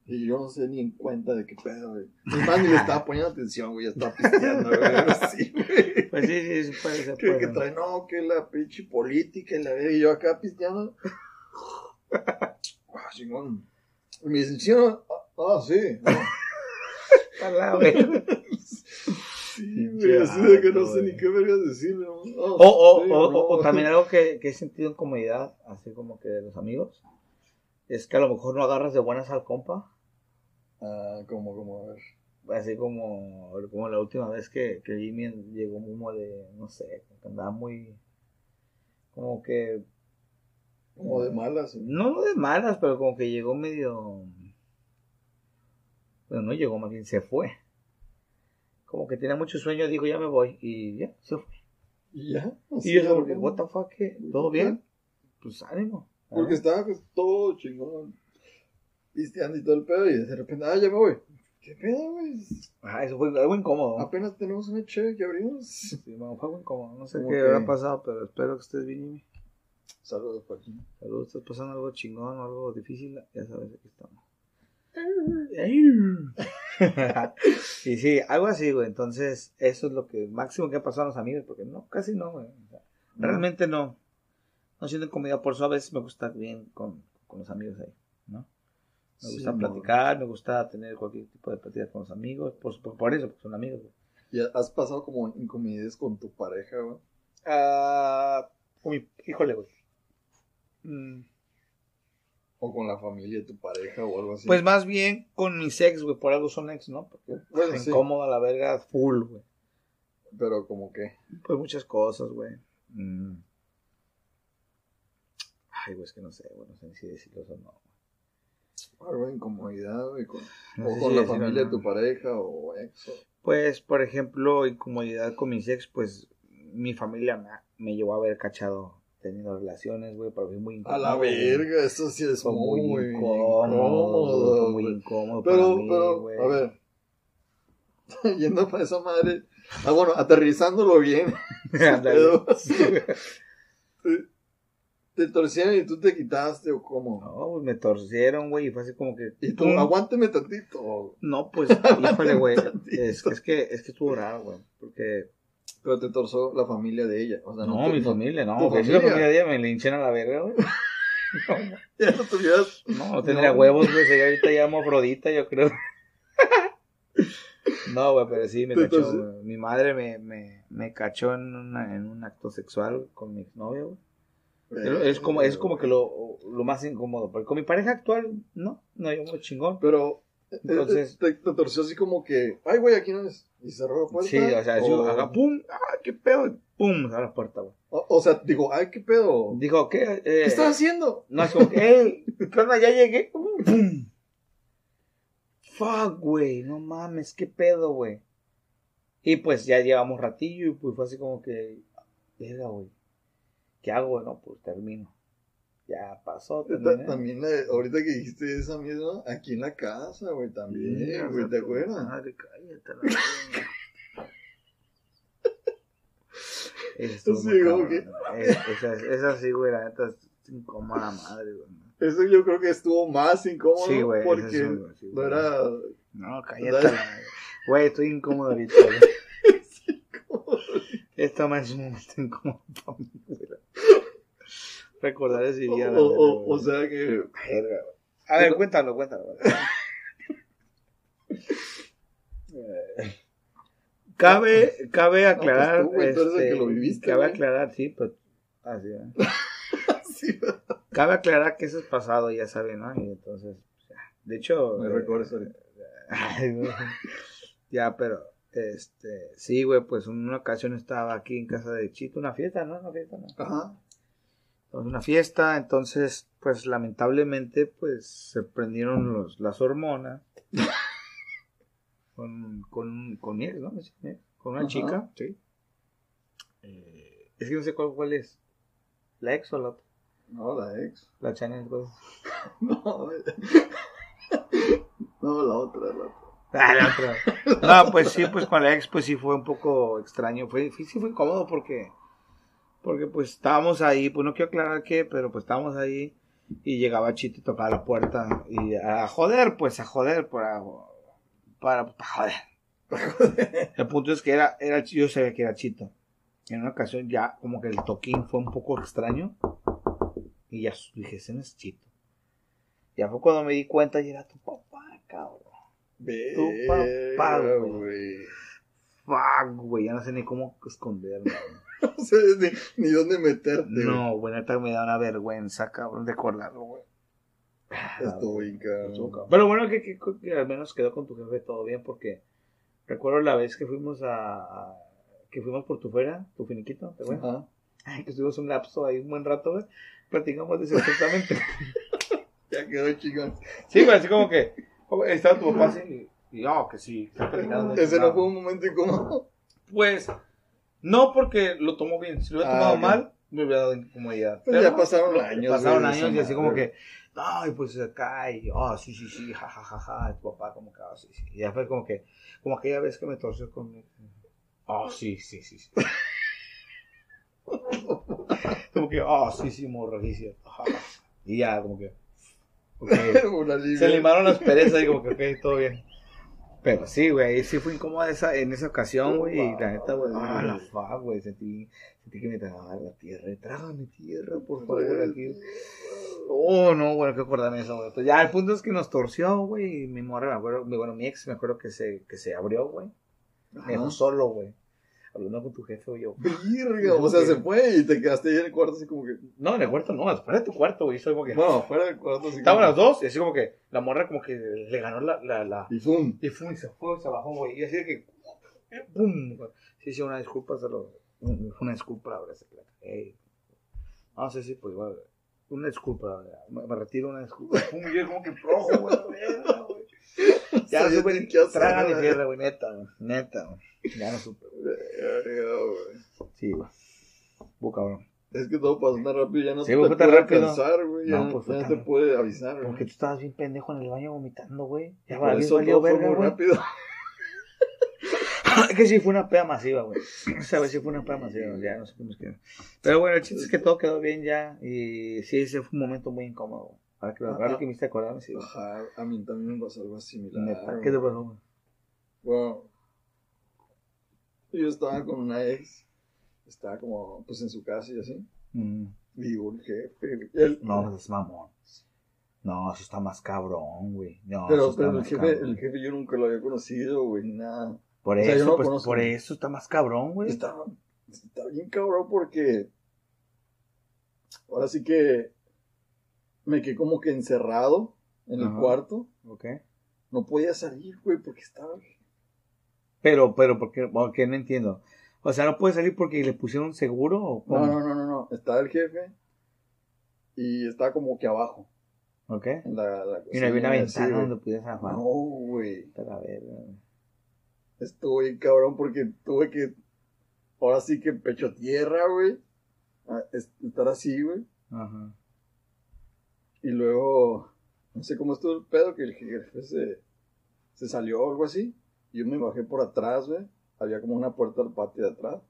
y yo no sé ni en cuenta de qué pedo, güey. Es más, ni le estaba poniendo atención, güey, ya estaba pisteando, güey, sí, güey. Pues sí, sí, sí, puede ser. Que, que trae, no, que la pinche política y la verga, y yo acá pisteando. Ah, chingón. Y me dicen, ¿sí no? Ah, sí. A la verga. Sí, güey, así de que no sé ni qué vergas decirle. ¿no? Ah, O, o, sí, o, no. o- o también algo que, que he sentido en comodidad, así como que de los amigos, es que a lo mejor no agarras de buenas al compa, Ah, como, como, a ver. así como, como la última vez que, que Jimmy llegó como de, no sé, como que andaba muy, como que, Como de malas. güey. no, no de malas, pero como que llegó medio, bueno, no llegó, más bien se fue. Como que tenía mucho sueño, dijo, ya me voy, y ya, se fue. Y ya. Y yo, como que, ¿por what the fuck, ¿qué? ¿todo bien? Pues ánimo. Porque estaba pues, todo chingón, pisteando y todo el pedo, y de repente, ah, ya me voy. ¿Qué pedo, güey? Ah, eso fue algo incómodo. Apenas tenemos una chévere que abrimos. Sí, bueno, fue algo incómodo. No sé qué que- habrá pasado, pero espero que estés bien, Jimmy. Saludos, Joaquín. Saludos, estás pasando algo chingón o algo difícil. Ya sabes, aquí estamos. Y sí, algo así, güey. Entonces, eso es lo que máximo que ha pasado a los amigos, porque no, casi no, güey. O sea, realmente no. No siento comida, por eso a veces me gusta bien con, con los amigos ahí, ¿no? Me Sí, gusta platicar, me gusta tener cualquier tipo de plática con los amigos, por, por, por eso, porque son amigos, güey. ¿Y has pasado como incomodidades con tu pareja, güey? Ah, mi- híjole, güey. Mm, O con la familia de tu pareja o algo así. Pues más bien con mis ex, güey, por algo son ex, ¿no? Porque Bueno, sí. incómodo a la verga, full, güey. Pero como que. Pues muchas cosas, güey. Mm. Ay, güey, es que no sé, güey, no sé si decirlo o no. Algo de incomodidad, güey. Con, No o con si la familia no. de tu pareja o ex. o- Pues, por ejemplo, incomodidad con mis ex, pues, mi familia me, me llevó a haber cachado teniendo relaciones, güey, pero fue muy A incómodo. la güey. verga, eso sí es Fue muy, muy incómodo. muy incómodo Pero, para mí, pero, a ver. Yendo para esa madre. Ah, bueno, aterrizándolo bien. Pedo. te, te torcieron y tú te quitaste o cómo. No, pues me torcieron, güey, y fue así como que... Y tú, ¡pum! aguánteme tantito. No, pues, híjole, güey, es, que- es que, es que estuvo raro, güey, porque... Pero te torzó la familia de ella. O sea, No, mi familia, no, güey, si la familia. de ella me linchen a la verga, güey. Ya no tuvieras. No, no tendría No. huevos, güey, sería ahorita ya Afrodita, yo creo. No, güey, pero sí, me cachó, güey. Mi madre me, me, me cachó en, una, en un acto sexual con mi exnovio, güey. Es como, es como que lo, lo más incómodo. Porque con mi pareja actual, no, no, yo muy chingón. Pero. Entonces-. Te, te torció así como que. Ay, güey, aquí no es. Y cerró la puerta. Sí, o sea, yo o, haga pum, ah, qué pedo, y pum, abre la puerta, güey. o, o sea, digo, ay, qué pedo. Dijo, ¿qué? Eh, ¿Qué estás haciendo? No, es como que, hey. Ya llegué. ¡Pum! Fuck, güey, no mames, qué pedo, güey. Y pues ya llevamos ratillo y pues fue así como que, verga, güey. ¿Qué hago? No, pues termino. Ya pasó, Ta- terminé. También, la- ahorita que dijiste esa misma, aquí en la casa, güey, también, güey, ¿te acuerdas? Madre, cállate, la. Estuvo Sí, como. Es- Esa, esa sí, güey, la neta es incómoda madre, güey. Eso yo creo que estuvo más incómodo Sí, güey. porque un- sí, no era... No, cállate. la madre. Güey, estoy incómodo ahorita, güey. Esto me es un momento incómodo para mí, güey. Recordar ese día. o- o- o sea que... A ver, cuéntalo, cuéntalo. Cabe, cabe aclarar. pues tú, este, que lo viviste, Cabe güey. aclarar, sí, pues. Así, ¿eh? Sí, Cabe aclarar que eso es pasado, ya saben, ¿no? Y entonces, de hecho. me eh. Ay, güey. ya, pero, este, sí, güey, pues en una ocasión estaba aquí en casa de Chito, una fiesta, ¿no? Una fiesta, ¿no? Ajá. Una fiesta, entonces, pues lamentablemente, pues se prendieron los, las hormonas con, con, con ex, ¿no? Con una Ajá. chica, sí. Eh, es que no sé cuál, cuál es. ¿La ex o la otra? No, la ex. La Chanel, pues. No, no la otra, la otra. Ah, la otra. No, pues sí, pues con la ex, pues sí fue un poco extraño. Fue, fue- sí fue incómodo porque, porque pues estábamos ahí, pues no quiero aclarar qué, pero pues estábamos ahí y llegaba Chito y tocaba la puerta y a joder, pues a joder, para, para, para joder. El punto es que era, era, yo sabía que era Chito. En una ocasión ya como que el toquín fue un poco extraño y ya dije, ese no es Chito. Ya fue cuando me di cuenta y era tu papá, cabrón. Tu papá, güey. Fuck, güey, ya no sé ni cómo esconderme. No sé ni, ni dónde meterte. No, güey, neta me da una vergüenza, cabrón, de acordarlo, güey. Estuvo bien, Estuvo cabrón. Pero bueno, que, que- que al menos quedó con tu jefe todo bien, porque recuerdo la vez que fuimos a. a- que fuimos por tu fuera, tu finiquito, ¿te acuerdas? Ajá. Ay, que estuvimos un lapso ahí un buen rato, güey. Platicamos de eso exactamente. Ya quedó chingón. sí, güey, así como que estaba tu papá así y, oh, que sí, Ese no fue un momento incómodo. Pues, no porque lo tomó bien. Si lo hubiera Ah, tomado mal, me hubiera dado incomodidad. Pues ya pasaron años, Pasaron años y así como que, ay, pues acá, y, oh, sí, sí, sí, ja, ja, ja, ja, tu papá como que, oh, sí, sí. Y ya fue como que, como aquella vez que me torció con. Oh, sí, sí, sí, sí. como que, oh, sí, sí, morro, sí, sí. Y ya, como que. Se limaron las perezas y como que, ok, todo bien. Pero sí, güey, sí fue incómoda esa, en esa ocasión, güey, y la neta, güey, ah, la fuck, güey, sentí, sentí que me tragaba la tierra, trágame tierra, por favor, aquí. Oh, no, bueno, que acordarme de eso, güey. Pues ya, el punto es que nos torció, güey, y mi morra, me acuerdo, bueno, mi ex, me acuerdo que se, que se abrió, güey, me dejó solo, güey, hablando con tu jefe, güey, yo, Virga, o sea, se fue y te quedaste ahí en el cuarto así como que... no, en el cuarto no, después de tu cuarto, güey, soy como que, Bueno, fuera del cuarto así estaban como las dos, y así como que, la morra como que le ganó la, la, la, Y ¡fum! Y fue, y se fue, se bajó, güey. Y así de que. ¡Pum! Sí, sí, una disculpa, se lo. Una disculpa, verdad. se la cagué. No sé si, pues, igual. Una disculpa. Me, me retiro una disculpa. Pum, y yo como que güey. verga, güey. Ya no supe qué Traga ni tierra, güey. Neta, güey. Neta, güey. Ya no supe. Sí, güey. Bu, cabrón. Es que todo pasó tan rápido, ya no Sí, te fue tan puede rápido. alcanzar, güey. Ya, No, pues, ya no te puede avisar, güey. Porque tú estabas bien pendejo en el baño vomitando, güey. Ya valió, eso valió verga, muy güey. rápido. Es que sí fue una peda masiva, güey. Esa vez sí fue una peda masiva, ya no sé cómo es que. Pero bueno, el chiste es que todo quedó bien ya. Y sí, ese fue un momento muy incómodo. Güey. Ahora que, ahora que me sí, güey. Ajá, a mí también me pasó algo similar. Neta. ¿Qué te pasó? Bueno, yo estaba con una ex, estaba como, pues en su casa y así. Mm. Y digo, el jefe, él- No, pues es mamón. No, eso está más cabrón, güey. No, pero, está pero el jefe, cabrón. el jefe yo nunca lo había conocido, güey, nada. Por o sea, yo eso, no pues, conozco. por eso está más cabrón, güey. Estaba, estaba bien cabrón porque ahora sí que me quedé como que encerrado en el cuarto. Ok. No podía salir, güey, porque estaba... Pero, pero, ¿por qué? Porque no entiendo. O sea, ¿no puede salir porque le pusieron seguro o cómo? No, no, no, no, no. Estaba el jefe y estaba como que abajo. Ok. En la, la Y no había una ventana así, donde pudieras zafar. No, güey. La verga, güey. Estuvo bien cabrón porque tuve que, ahora sí que pecho tierra, güey. Estar así, güey. Ajá. Y luego, no sé cómo estuvo el pedo, que el jefe se, se salió o algo así. Y yo me bajé por atrás, güey. Había como una puerta al patio de atrás.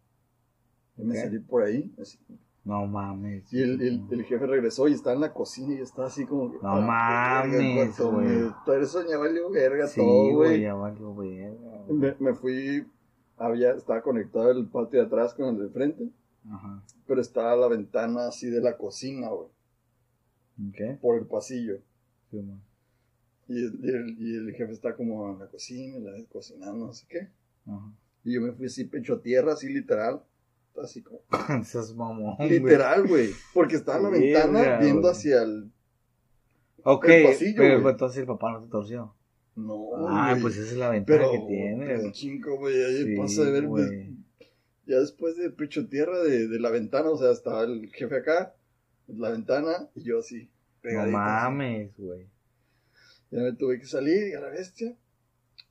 Y me salí por ahí. así. No mames. Y el, el, el jefe regresó y estaba en la cocina y estaba así como que. No "Ah, qué verga, mames, güey. Todo eso ya valió verga Sí, todo, güey, ya valió verga. Me, me fui, había, estaba conectado el patio de atrás con el de frente, Ajá. pero estaba la ventana así de la cocina, güey, ¿Qué? por el pasillo. Sí. Y el, y el, y el jefe está como en la cocina, la cocinando, no sé qué. Ajá. Y yo me fui así pecho a tierra, así literal. Así como. Esas mamón. Literal, güey. Porque estaba en la ventana viendo hacia el. Ok, el pasillo, pero güey. entonces el papá no te torció. No. Ah, pues esa es la ventaja Pero. que tiene. Güey. chingo, güey. Ahí Sí, pasa de ver. güey. Ya después de pecho tierra de, de la ventana, o sea, estaba el jefe acá, la ventana, y yo así. No pegadito, mames, güey. Ya me tuve que salir y a la bestia.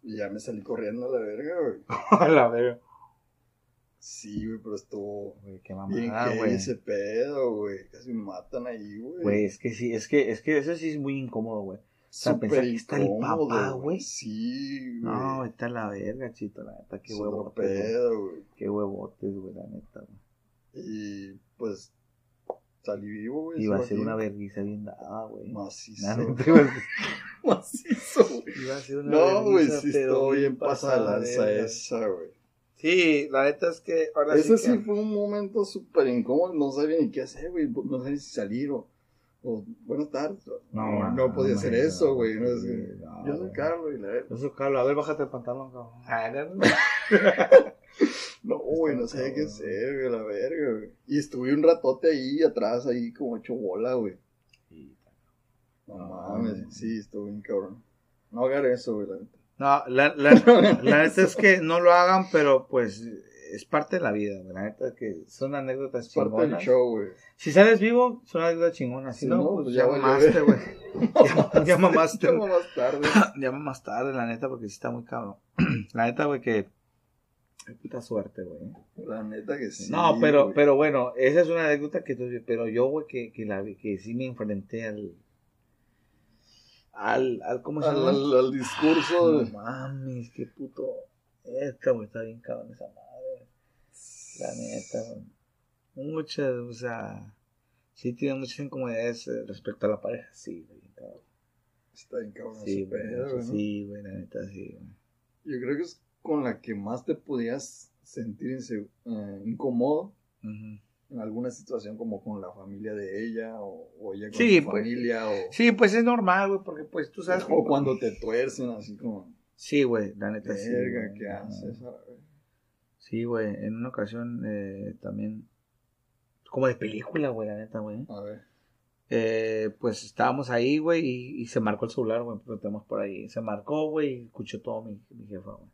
Y ya me salí corriendo a la verga, güey. A la verga. Sí, güey, pero estuvo Güey, qué mamada, güey. ese pedo, güey. Casi me matan ahí, güey. Güey, es que sí, es que, es que eso sí es muy incómodo, güey. sea, Súper pensar que está el papá, güey. Sí, güey. No, está la verga, chito, la neta, qué huevotes, pedo, güey. Qué huevotes, güey, la neta, güey. Y pues salí vivo, güey. Iba a ser una vergüenza bien dada, güey. Macizo. Macizo, güey. iba a ser una No, güey, sí estuvo bien pasada de lanza esa, güey. Sí, la neta es que ahora Ese sí sí que... fue un momento súper incómodo, no sabía ni qué hacer, güey, no sabía si salir o, o buenas tardes. No, no, podía hacer eso, no, güey. no, es sí, que- no, yo soy. Carlos y la Yo soy Carlos, a ver, bájate el pantalón, cabrón. No, güey, no sabía qué hacer, güey, la verga, güey. Y estuve un ratote ahí atrás, ahí como hecho bola, güey. Sí, No mames, sí, estuvo bien cabrón. No hagan eso, güey, la neta. No, la, la, la neta es que no lo hagan, pero pues es parte de la vida, güey. La neta es que son anécdotas Es parte del chingonas. show, güey. Si sales vivo, son anécdotas chingonas. Si Si no, no, pues pues ya mamaste, güey. güey. Ya, ya mamaste. Llama más tarde. Llama más tarde, la neta, porque sí está muy cabrón. La neta, güey, que. Qué puta suerte, güey. La neta que sí. no, pero, güey. pero bueno, esa es una anécdota que tú, pero yo, güey, que, que la que sí me enfrenté al. Al, al ¿cómo se llama? al- al discurso. No de- mames, qué puto. Esta, güey, está bien cabrón esa madre. La neta, güey. Muchas, o sea. Sí tiene muchas incomodidades eh, respecto a la pareja, sí, güey, cabrón. Está bien cabrón Sí, güey, ¿no? sí, güey, la neta, sí, güey. Yo creo que es con la que más te podías sentir eh, incómodo en alguna situación como con la familia de ella o, o ella con Sí, su pues, familia o, Sí, pues es normal, güey, porque pues tú sabes. o cuando te tuercen así como Sí, güey, la neta sí. verga, ¿qué haces? Sí, güey, en una ocasión eh, también. Como de película, güey, la neta, güey. A ver. Eh, pues estábamos ahí, güey, y, y se marcó el celular, güey, porque estamos por ahí. Se marcó, güey, y escuchó todo mi, mi jefa, güey.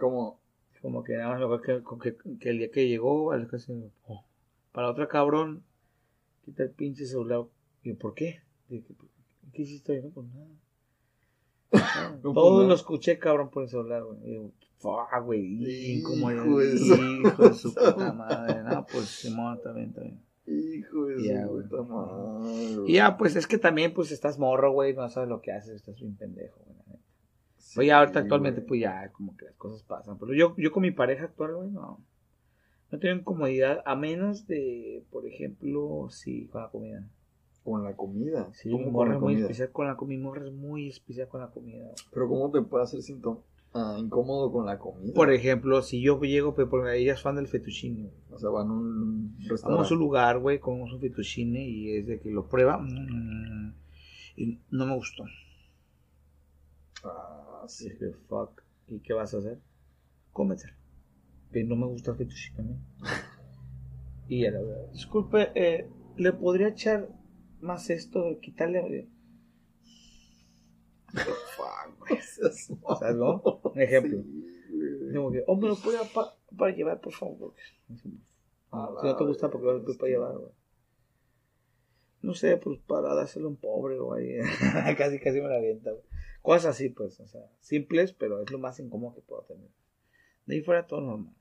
Como, Como que nada más que, que, que el día que llegó, oh, para otra cabrón, quita el pinche celular. Y yo, ¿por qué? ¿qué, qué hiciste hoy? No, pues nada. No, Todo pues, lo escuché, cabrón, por el celular, güey. Fuck, güey. Hijo como de su- hijo de su puta madre. No, pues Simón, está bien. Hijo de Ya, su puta madre. Y ya, pues es que también, pues estás morro, güey. No sabes lo que haces, estás bien pendejo, güey. Sí, Pues ya ahorita actualmente, güey. pues ya, como que las cosas pasan. Pero yo, yo con mi pareja actual, güey, no. No tengo incomodidad, a menos de, por ejemplo, sí, con la comida. Con la comida. Sí, ¿Cómo mi morra es muy especial con la comida. Mi morra es muy especial con la comida. güey. Pero ¿cómo te puede hacer síntoma? Ah, incómodo con la comida. Por ejemplo, si yo llego, pues, porque ella es fan del fettuccine. O sea, van a un restaurante. Vamos a un lugar, güey, comemos un fettuccine y es de que lo prueba mm, y no me gustó. Ah, sí. Dije, fuck. ¿Y qué vas a hacer? Cómetelo. Que no me gusta fettuccine a mí. Y ella, disculpe, eh, ¿le podría echar más esto? Quitarle. fuck, güey. Seas ¿Sabes, no? Un ejemplo. Sí. Como que, oh, me lo puede pa- para llevar, por favor. A Si no te gusta, porque lo bestia. para llevar, güey. No sé, pues para dárselo a un pobre, güey. casi, casi me la avienta, güey. Cosas así, pues, o sea, simples, pero es lo más incómodo que puedo tener. De ahí fuera todo normal.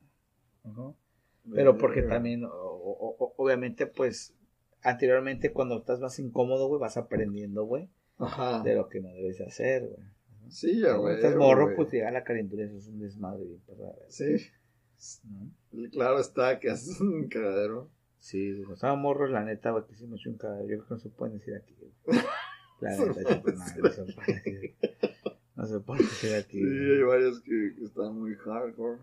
Pero porque también, o- o- obviamente, pues, anteriormente cuando estás más incómodo, güey, vas aprendiendo, güey, de lo que no debes de hacer, güey. Sí, ya, Cuando güey. estás morro, güey. pues llega la calentura, eso es un desmadre güey. Sí. ¿no? Claro está que haces un cagadero. Sí, digo, estaba morro, la neta, güey, que sí me echó un cadáver. Yo creo que no se pueden decir aquí, güey. La neta, no no se puede. No se puede decir aquí. Sí, hay varios que, que están muy hardcore.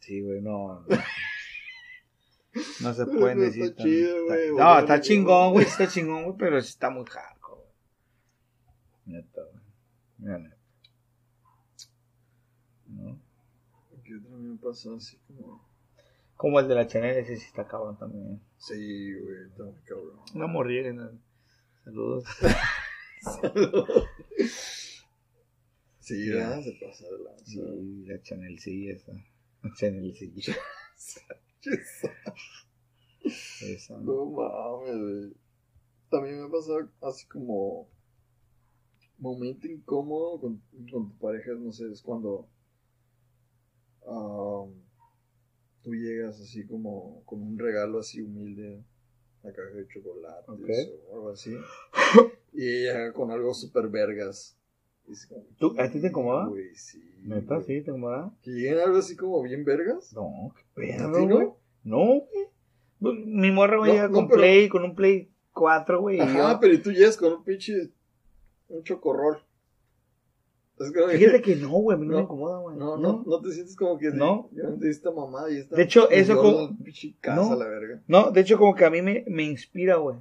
Sí, güey, no. No, No se pueden no decir. está tan- chido, güey, No, está chingón, güey, está chingón, güey, pero sí está muy hardcore, güey. Neta, güey. Mira, neta. ¿No? ¿Qué también me pasa así como... Como el de la Chanel, ese sí está cabrón también. Sí, güey, está muy cabrón. Una morrilla. ¿no? Saludos. Sí, Ya. Se pasa de lanza. Sí, la Chanel sí, esa. La Chanel sí. Esa. No mames, güey. También me ha pasado así como momento incómodo con, con tu pareja, no sé, es cuando tú llegas así como con un regalo así humilde, una caja de chocolates Ok. o algo así, y ella con algo super vergas. Como, ¿Tú- a ti te incomoda? Güey, sí. ¿Neta? güey. ¿Sí? ¿Te incomoda? Que lleguen algo así como bien vergas. No, qué ¿A pedo, no? güey. No, güey. Pues, Mi morra, güey, No, llega no, con pero- Play, con un Play 4, güey. Ajá, yo- pero y tú llegas con un pinche. Un chocorrol. Es que- Fíjate que no, güey, a mí no, me incomoda, güey. No, no, no te sientes como que. No. Te esta mamada y esta. De hecho, eso como- casa, No. la verga. No, de hecho, como que a mí me, me inspira, güey.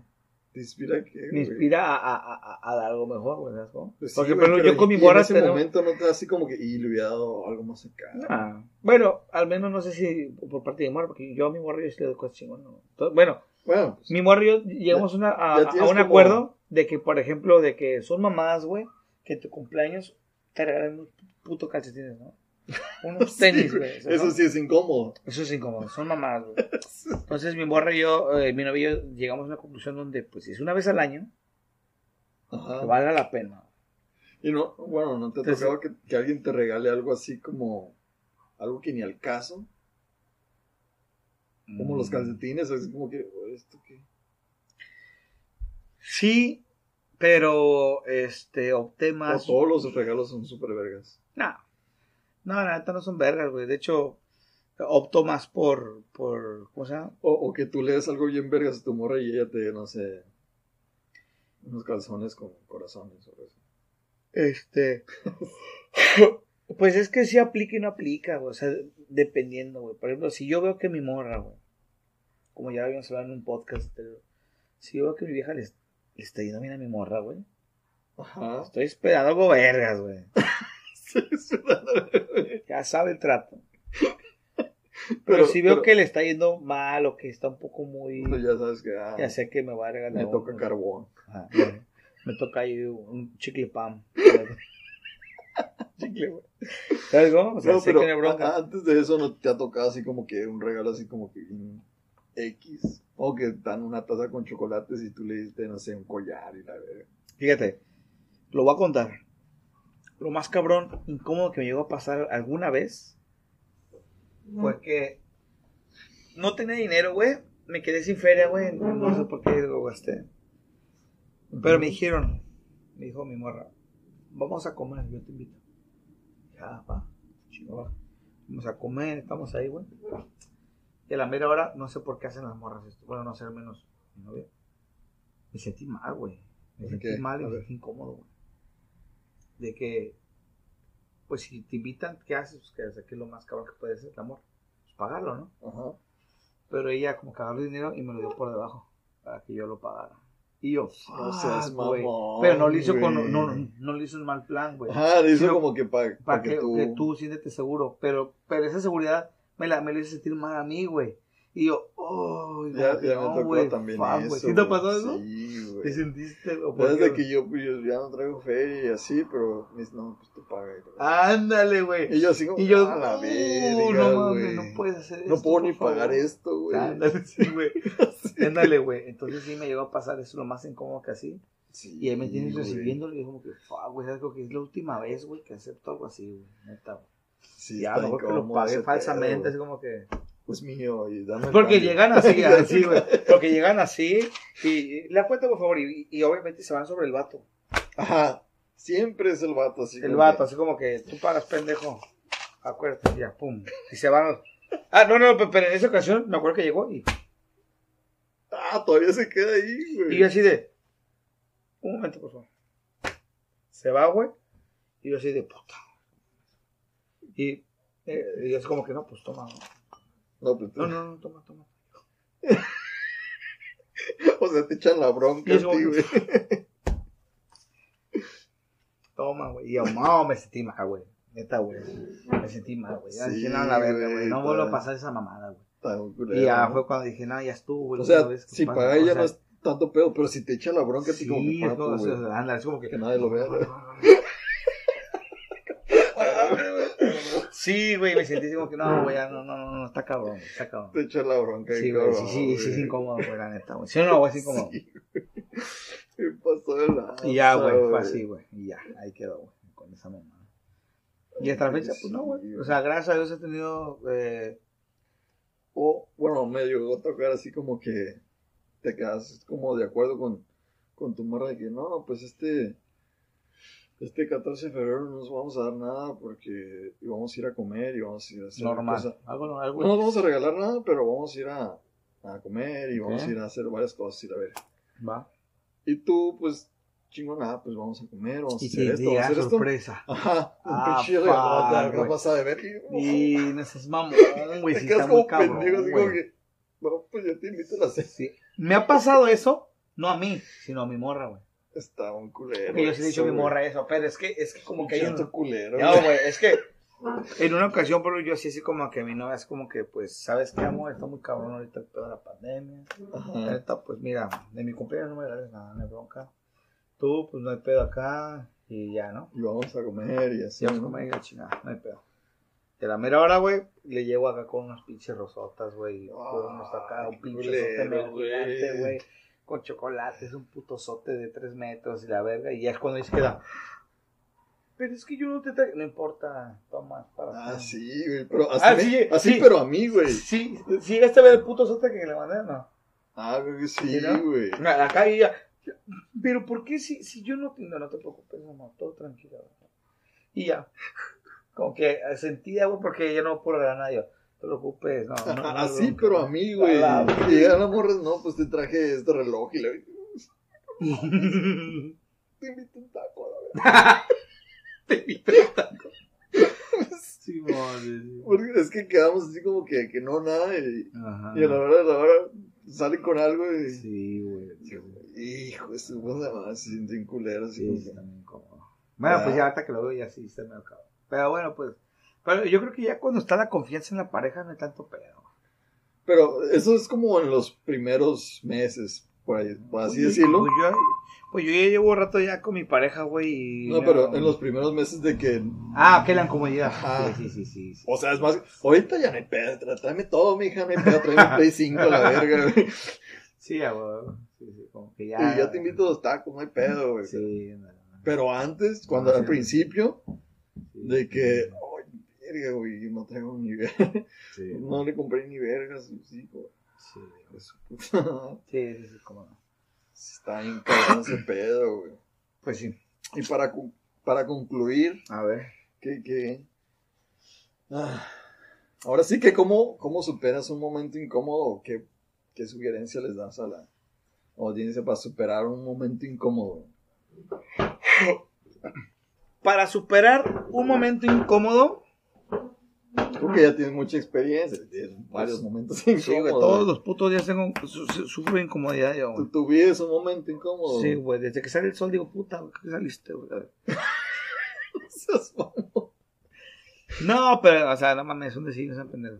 ¿Te inspira que Me inspira a, a, a, a dar algo mejor, güey, ¿sabes? Pues sí, Porque, güey, pero yo con mi morra En ese tenemos- momento no te da así como que. Y le hubiera dado algo más acá. Ah, bueno, al menos no sé si por parte de mi morra, porque yo a mi morra yo sí le doy cosas chingonas. ¿no? Bueno, Bueno, pues, mi morra y yo llegamos una, a, ya a tienes un como- acuerdo de que, por ejemplo, de que son mamás, güey, que en tu cumpleaños te regalan unos putos calcetines, ¿no? Unos sí, tenis, güey. Eso sí es incómodo. Eso es incómodo, son mamás, güey. Entonces mi morra y yo, eh, mi novio y yo, llegamos a una conclusión donde, pues, si es una vez al año, Ajá. que valga la pena. Y no, bueno, ¿no te ha tocado que, que alguien te regale algo así como. Algo que ni al caso? Como los Mm. calcetines, así como que. "Oh, ¿Esto qué? Sí, pero, este, opté O más... todos los regalos son súper vergas. No. No, la neta no son vergas, güey. De hecho, opto más por, por, ¿cómo se llama? O, o que tú le des algo bien vergas a tu morra y ella te, no sé, unos calzones con corazones o así. Este. pues es que sí aplica y no aplica, güey. O sea, dependiendo, güey. Por ejemplo, si yo veo que mi morra, güey, como ya habíamos hablado en un podcast, pero si yo veo que mi vieja le, le está yendo bien a mi morra, güey, Ajá. estoy esperando algo vergas, güey. Verdad. Ya sabe el trato. Pero, Pero- si veo pero- que le está yendo mal o que está un poco muy. Pues ya sabes que ah, Ya sé que me va a regalar. me toca un- carbón. Ajá, me- me toca ahí un chicle pam. chicle. ¿Sabes cómo? O sea, No, sé pero que bronca. antes de eso no te ha tocado así como que un regalo así como que X. O que dan una taza con chocolates y tú le diste, no sé, un collar y la verga. Fíjate, lo voy a contar. Lo más cabrón, incómodo que me llegó a pasar alguna vez fue que no tenía dinero, güey. Me quedé sin feria, güey. No sé por qué lo gasté. Pero me dijeron, me dijo mi morra, vamos a comer, yo te invito. Ya, va, chingón. Vamos a comer, estamos ahí, güey. Y a la mera hora, no sé por qué hacen las morras esto. Bueno, no sé, al menos mi novia. Me sentí mal, güey. Me ¿Por sentí mal y me sentí incómodo, güey. De que, pues si te invitan, ¿qué haces? Pues que es aquí lo más cabrón que puede ser el amor. Pues pagarlo, ¿no? Ajá. Pero ella como que agarró el dinero y me lo dio por debajo para que yo lo pagara. Y yo, No seas güey. mamón, Pero no lo hizo con, no, no, no le hizo un mal plan, güey. Ajá, le hizo Sino como que para Para que, que tú... que tú siéntete seguro. Pero, pero esa seguridad me la me lo hizo sentir mal a mí, güey. Y yo, oh, Ya, ya me tocó también eso. ¿Sí te pasó eso? Sí, ¿Te güey. sentiste? o Desde que yo, pues, yo ya no traigo feria y así, pero me dice, no, pues tú paga. güey. Ándale, güey. Y yo así como, Y yo, a la "Uh, verga, no mames, no puedes hacer No esto, puedo por ni favor". pagar esto, güey. Ándale, sí, güey. Ándale, güey. Entonces sí me llegó a pasar eso lo más incómodo que así. Sí, Y ahí me tienes recibiéndolo y yo como que, fuck, güey, es algo que es la última vez, güey, que acepto algo así, güey. Neta, güey. Sí, ya, mejor que lo pagué falsamente, así como que... Pues mío, y dame Porque llegan así, así, güey. Porque llegan así y... La cuenta, por favor, y, y obviamente se van sobre el vato. Ajá. Siempre es el vato así. El vato, que- así como que, tú pagas, pendejo. Acuérdate, ya, pum. Y se van... Ah, no, no, pe- pero en esa ocasión me acuerdo que llegó y... Ah, todavía se queda ahí, güey. Y yo así de... Un momento, por favor. Se va, güey. Y yo así de puta. Y, eh, y es como que no, pues toma. No, pues, No, no, no, toma, toma. O sea, te echan la bronca eso- ti, güey. Toma, güey. Y yo, no, me sentí mal, güey. Neta, güey. Me sentí mal, güey. Ya Sí, no, la verga, güey. No vuelvo a pasar esa mamada, güey. Y ya ¿no? fue cuando dije, no, ya estuvo, güey. O sea, vez que si pasa". paga O ella sea, no es tanto pedo, pero si te echa la bronca como que Sí, como, güey. o sea, anda, es como que... Que nadie lo vea, güey. Sí, güey, me sentí como que no, güey, no, no, no, no, está cabrón, está cabrón. Te echa la bronca. Sí, güey, sí, sí, sí, es incómodo, güey, la neta, güey. Sí no, güey, es incómodo. Me pasó de la. Y ya, güey, fue así, güey. Y ya, ahí quedó, güey, con esa mamada. Y hasta la fecha, pues no, güey. O sea, gracias a Dios he tenido. Eh, O, bueno, me llegó a tocar así como que te quedas como de acuerdo con, con tu morra de que no, pues este. Este 14 de febrero no nos vamos a dar nada porque vamos a ir a comer y vamos a ir a hacer normal. cosas. Algo normal, No nos vamos a regalar nada, pero vamos a ir a, a comer y vamos a ir a hacer varias cosas, ir a ver. Va. Y tú, pues, chingón, nada, pues vamos a comer, vamos a Y hacer esto, vamos a hacer esto. sorpresa. Ajá, un Ah, pinche regalota, güey. no vas a ver. Y, Y no seas mamón, güey. quedas está muy pendejo, cabrón, como güey. que, no, pues ya te invito a la cena. Sí. Me ha pasado eso, no a mí, sino a mi morra, güey. Está un culero. Yo sí he dicho mi morra eso, pero es que, es que como que hay un... culero. No, güey. es que en una ocasión, pero yo sí, así como que mi novia es como que, pues, ¿sabes qué, amor? Está muy cabrón ahorita el pedo de la pandemia. Neta, pues, mira, de mi cumpleaños no me regales nada, no hay bronca. Tú, pues, no hay pedo acá y ya, ¿no? Y vamos a comer y así. Sí, vamos a comer y la chingada, no hay pedo. De la mera hora, güey, le llevo acá con unas pinches rosotas, güey. Con unos acá, un pinche güey. Güey. Con chocolates, un puto sote de tres metros y la verga. Y ya es cuando dice queda. Pero es que yo no te traigo. No importa, toma, para Ah, ti". sí, güey. Pero así, Ah, me- sí, así sí. pero a mí, güey. Sí, sí, llegaste a ver el puto sote que le mandé, ¿no? Ah, güey, sí, ¿Sí, no? güey. Acá y ya. Pero ¿por qué si, si yo no, no, no te preocupes, mamá, todo tranquilo. güey. Y ya. Como que sentía, güey, porque yo no puedo regalar. Yo, no te preocupes, no. no, pero a mí, güey. A la Y llegan las morras, no, pues te traje este reloj y le te invito un taco, la verdad. Te invito a taco. Sí, madre. Porque es que quedamos así como que, que no, nada. Y, Ajá. y a la hora de la hora salen con algo y. Sí, güey. Hijo, su puta madre, se sienten culeros. sí, como. Bueno, pues Ah. ya ahorita que lo veo ya sí está medio cabrón. Pero bueno, pues. Pero yo creo que ya cuando está la confianza en la pareja no hay tanto pedo. Pero eso es como en los primeros meses, por, ahí, por así Pues, decirlo. Pues yo, pues yo ya llevo rato ya con mi pareja, güey. No, pero en los primeros meses de que. Ah, que la incomodidad. Ajá. Sí, sí, sí, sí. O sea, es más. Ahorita ya no hay pedo, tráeme todo, mija, no hay pedo, tráeme Play 5 a la verga, güey. Sí, huevo. Sí, sí, como que ya. Y ya te invito a los tacos, no hay pedo, güey. Sí, no, no. Pero antes, cuando al principio, de que, verga, güey, no traigo ni verga. No le compré ni verga a sus hijos. Sí, puta. Sí, sí, sí, cómo no. Está bien cabrón ese pedo, güey. Pues sí. Y para, para concluir, A ver. que, que... ah, ahora sí que cómo, cómo superas un momento incómodo qué sugerencia les das a la audiencia para superar un momento incómodo. Para superar un momento incómodo, Creo que ya tienes mucha experiencia, tienes varios momentos incómodos. sí, güey, todos los putos días tengo, su- su- sufro incomodidad yo, Tu, güey. tu vida es un momento incómodo. Sí, güey, desde que sale el sol digo, puta, güey, ¿qué saliste, güey? No, pero, o sea, no mames, un decir, no pendejo.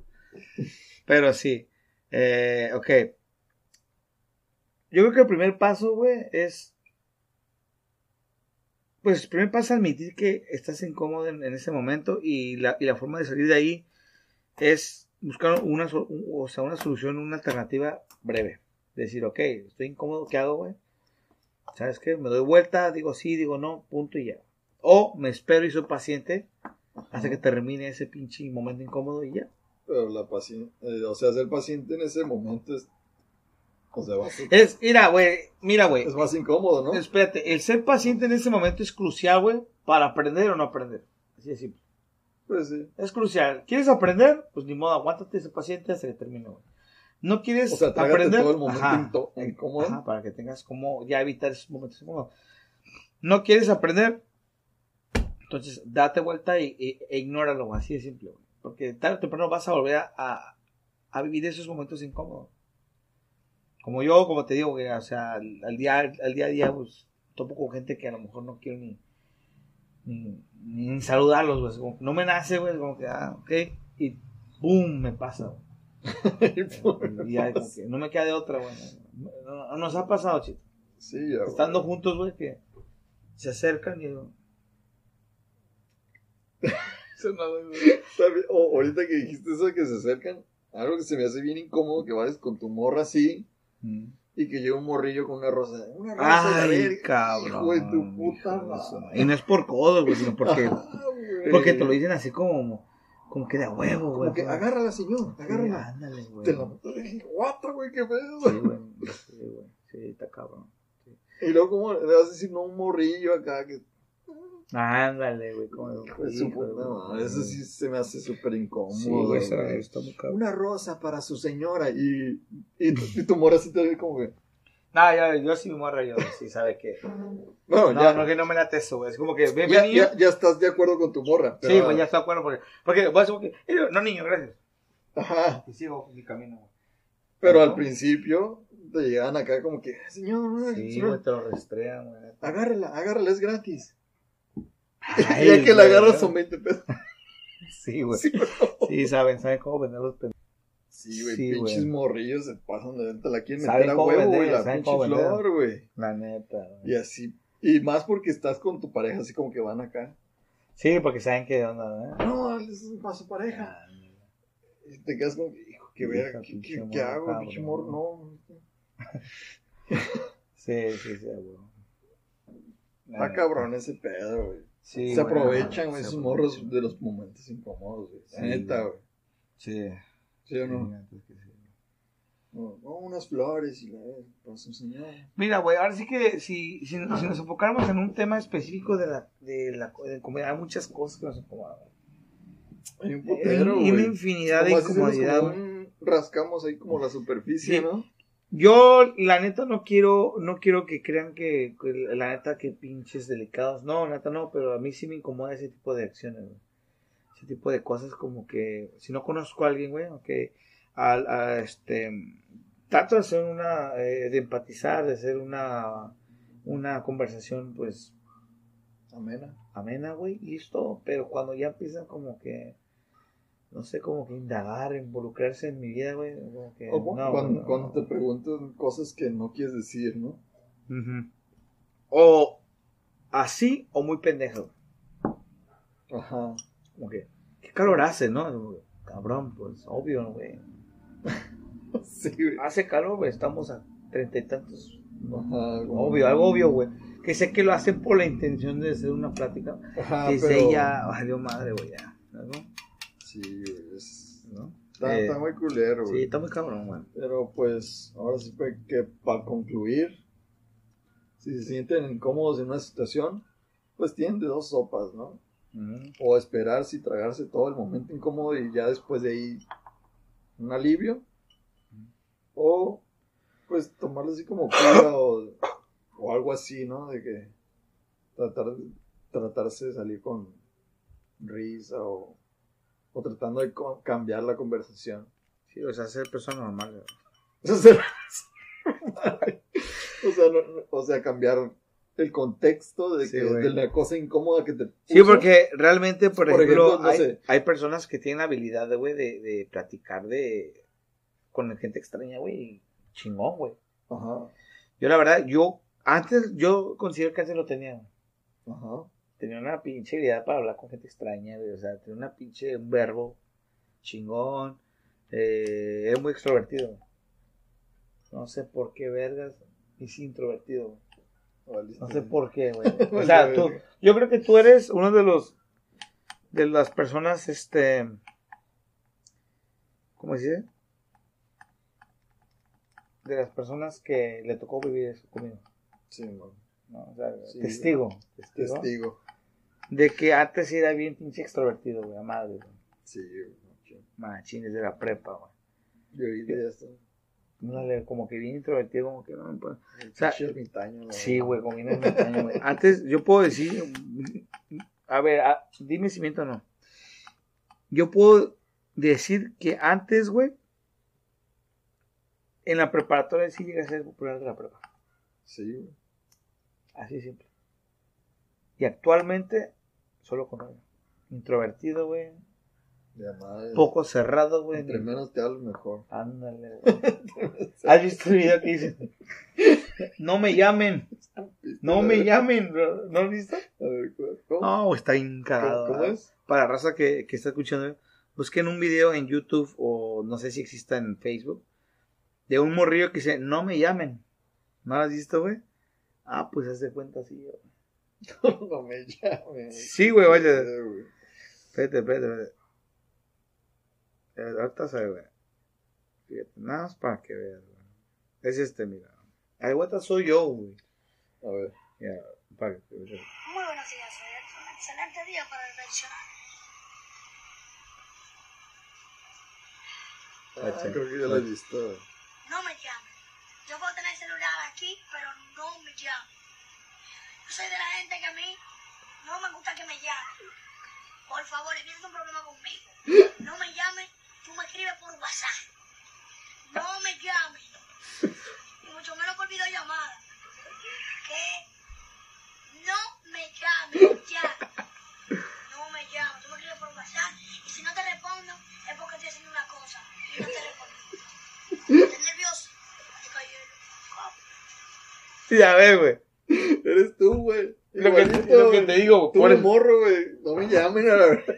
Pero sí, eh, ok. Yo creo que el primer paso, güey, es. Pues el primer paso es admitir que estás incómodo en, en ese momento y la, y la forma de salir de ahí es buscar una, o sea, una solución, una alternativa breve. Decir, ok, estoy incómodo, ¿qué hago, güey? ¿Sabes qué? Me doy vuelta, digo sí, digo no, punto y ya. O me espero y soy paciente hasta que termine ese pinche momento incómodo y ya. Pero la paciente, o sea, ser paciente en ese momento es, Es, mira, güey, mira, güey. es más incómodo, ¿no? Espérate, el ser paciente en ese momento es crucial, güey, para aprender o no aprender. Así de simple. Pues sí. Es crucial. ¿Quieres aprender? Pues ni modo, aguántate ese paciente hasta que termine, güey. No quieres O sea, trágate aprender. todo el momento Ajá. incómodo. Ajá, para que tengas como ya evitar esos momentos incómodos. No quieres aprender, entonces date vuelta y, y- e ignóralo, güey, así de simple, güey. Porque tarde o temprano vas a volver a, a- a vivir esos momentos incómodos. Como yo, como te digo, güey, o sea, al, al día, al día a día, pues, topo con gente que a lo mejor no quiero ni, ni, ni saludarlos, güey. es como que no me nace, güey, es como que, ah, ok, y ¡boom! me pasa. Y ya, como que no me queda de otra, güey. No- no- Nos ha pasado, chicos. Sí, ya. güey. Estando juntos, güey, que se acercan y También- o- ahorita que dijiste eso de que se acercan, algo que se me hace bien incómodo que vayas con tu morra así y que llegue un morrillo con una rosa. Una rosa, la Ay, cabrón. Hijo de tu puta hijo de su madre. madre. Y no es por codos, güey, sino porque, Ah, porque te lo dicen así como, como que de a huevo, güey. Como que agárrala, señor, Sí, agárrala. ándale, güey. Te la de guata, güey, qué pedo. Sí, güey. Sí, güey. Sí, está cabrón. Y luego, ¿cómo le vas a decir no un morrillo acá? Que, Ándale, güey. Pues, puta madre, eso sí se me hace súper incómodo. Sí, güey, eso está muy cabrón. Una rosa para su señora y, y, tu- y tu morra así te ve como que. No, yo, yo sí me morro yo, sí, sabe que. Bueno, No, ya, no, que no me late eso, güey. Es como que, ya, ve, niño. ya, ya estás de acuerdo con tu morra. pero- Sí, güey, ya está de acuerdo. Porque, porque, decir, como que, eh, no, niño, gracias. Ajá. Y sigo mi camino, güey. Pero al Ajá. principio te llegan acá como que, señor, Sí, señor, te lo restrean, güey. agárrala, agárrala, es gratis. Ay, ya que la güey. agarras son 20 pesos. Sí, güey. Sí, Sí, saben, saben cómo vender los pendejos. Sí, güey, Sí, pinches morrillos se pasan de venta, la quieren meter a huevo, güey, la pinche flor, güey. La neta, güey. Y así, y más porque estás con tu pareja, así como que van acá. Sí, porque saben que de onda, ¿eh? No, es para su pareja. Y te quedas como, hijo, Hija, verga, ¿qué, qué, qué hago, pinche morro? No, Sí, sí, sí, güey. Está cabrón ese pedo, güey. Sí, se aprovechan, güey, esos aprovechan. morros de los momentos incómodos, güey. La Sí, neta, güey. Sí. ¿Sí o no? que sí. No, no, unas flores y la para su señor. Mira, güey, ahora sí que si, si, si nos enfocáramos en un tema específico de la, de la de comida, hay muchas cosas que nos incomodan. Hay un putero, una güey. infinidad de Como así hacemos incomodidad. como güey. un- rascamos ahí como la superficie, Sí. ¿no? Yo, la neta, no quiero, no quiero que crean que, la neta, que pinches delicados. No, neta no, pero a mí sí me incomoda ese tipo de acciones, güey. Ese tipo de cosas como que, si no conozco a alguien, güey, ok, al, a, este, trato de hacer una, eh, de empatizar, de hacer una, una conversación, pues, Amena. amena, güey, listo, pero cuando ya empiezan como que, no sé, como que indagar, involucrarse en mi vida, güey, como que, O no, cuando, no, cuando no. te preguntan cosas que no quieres decir, ¿no? Ujú. O así o muy pendejo. Ajá. Como que, ¿qué calor hace, no? Como que, Cabrón, pues obvio, güey. Sí, güey. Hace calor, güey. Estamos a treinta y tantos. no, Ajá, como- Obvio, algo obvio, güey. que sé que lo hacen por la intención de hacer una plática. Ajá, Desde pero- ella, ay Dios madre, güey, ya. ¿no? Sí, es- ¿No? está, Eh, está muy culero, güey. Sí, está muy cabrón, güey. Pero pues, ahora sí fue que para concluir, si se sienten incómodos en una situación, pues tienen de dos sopas, ¿no? O esperarse y tragarse todo el momento incómodo y ya después de ahí un alivio. O pues tomarlo así como cura o, o algo así, ¿no? De que tratar, tratarse de salir con risa o, o tratando de cambiar la conversación. Sí, o sea, ser persona normal. O sea, o sea, no- o sea, cambiar el contexto de, Sí, que, de la cosa incómoda que te Sí, puso. porque realmente, por, Por ejemplo, ejemplo, no hay, sé. hay personas que tienen la habilidad, de, güey, de, de platicar de con gente extraña, güey, chingón, güey. Ajá, Yo la verdad, yo antes, yo considero que antes lo tenía. ajá. Tenía una pinche habilidad para hablar con gente extraña, güey. O sea, tenía una pinche, un verbo chingón. Eh, es muy extrovertido. No sé por qué, vergas, es introvertido. güey. No sé por qué, güey. O sea, tú, yo creo que tú eres uno de los, de las personas, este, ¿cómo se dice? De las personas que le tocó vivir eso conmigo. Sí. ¿no? O sea, Sí. testigo, testigo. Testigo. De que antes era bien pinche extrovertido, güey, a madre, güey. Sí, güey. Machín, desde la prepa, güey. Yo ahorita ya está. No, como que bien introvertido, como que no, pues, sea, Pinche ermitaño, la Sí, güey, con bien ermitaño, güey. Antes, yo puedo decir, a ver, a- dime si miento o no. Yo puedo decir que antes, güey, en la preparatoria sí llegué a ser popular de la prepa. Sí, güey. Así simple. Y actualmente, solo con uno. Introvertido, güey. Poco cerrado, güey. Entre menos te hablo mejor. Ándale, güey. ¿Has visto el video que dice? No me llamen, no me llamen, bro. ¿no lo has visto? A ver, ¿cómo? No, está encagado. ¿Cómo, cómo es? Para raza que, que está escuchando, busquen un video en YouTube o no sé si exista en Facebook de un morrillo que dice, no me llamen. ¿No lo has visto, güey? Ah, pues haz de cuenta así, güey. no me llames. Sí, güey, vaya. Espérate, espérate, espérate. Eh, Ahorita se ve. Fíjate, nada más para que veas, güey. Es este, mira. Ay, guata soy yo, güey. A ver. Ya, para que veas. Muy buenos días, es un excelente día para reflexionar. Ah, creo que ya lo he visto. No me llamen. Yo puedo tener el celular aquí, pero no me llamen. Yo soy de la gente que a mí no me gusta que me llamen. Por favor, si tienes un problema conmigo, no me llames, tú me escribes por WhatsApp. No me llames. Y mucho menos por videollamada. Que no me llames ya. No me llames, tú me escribes por WhatsApp y si no te respondo es porque estoy haciendo una cosa y no te respondo. ¿Estás nervioso? Te cayó el copo. Sí, a ver, güey. Eres tú, güey. Lo que, lo que te digo, Tú eso- morro, güey. No me llamen a la verdad.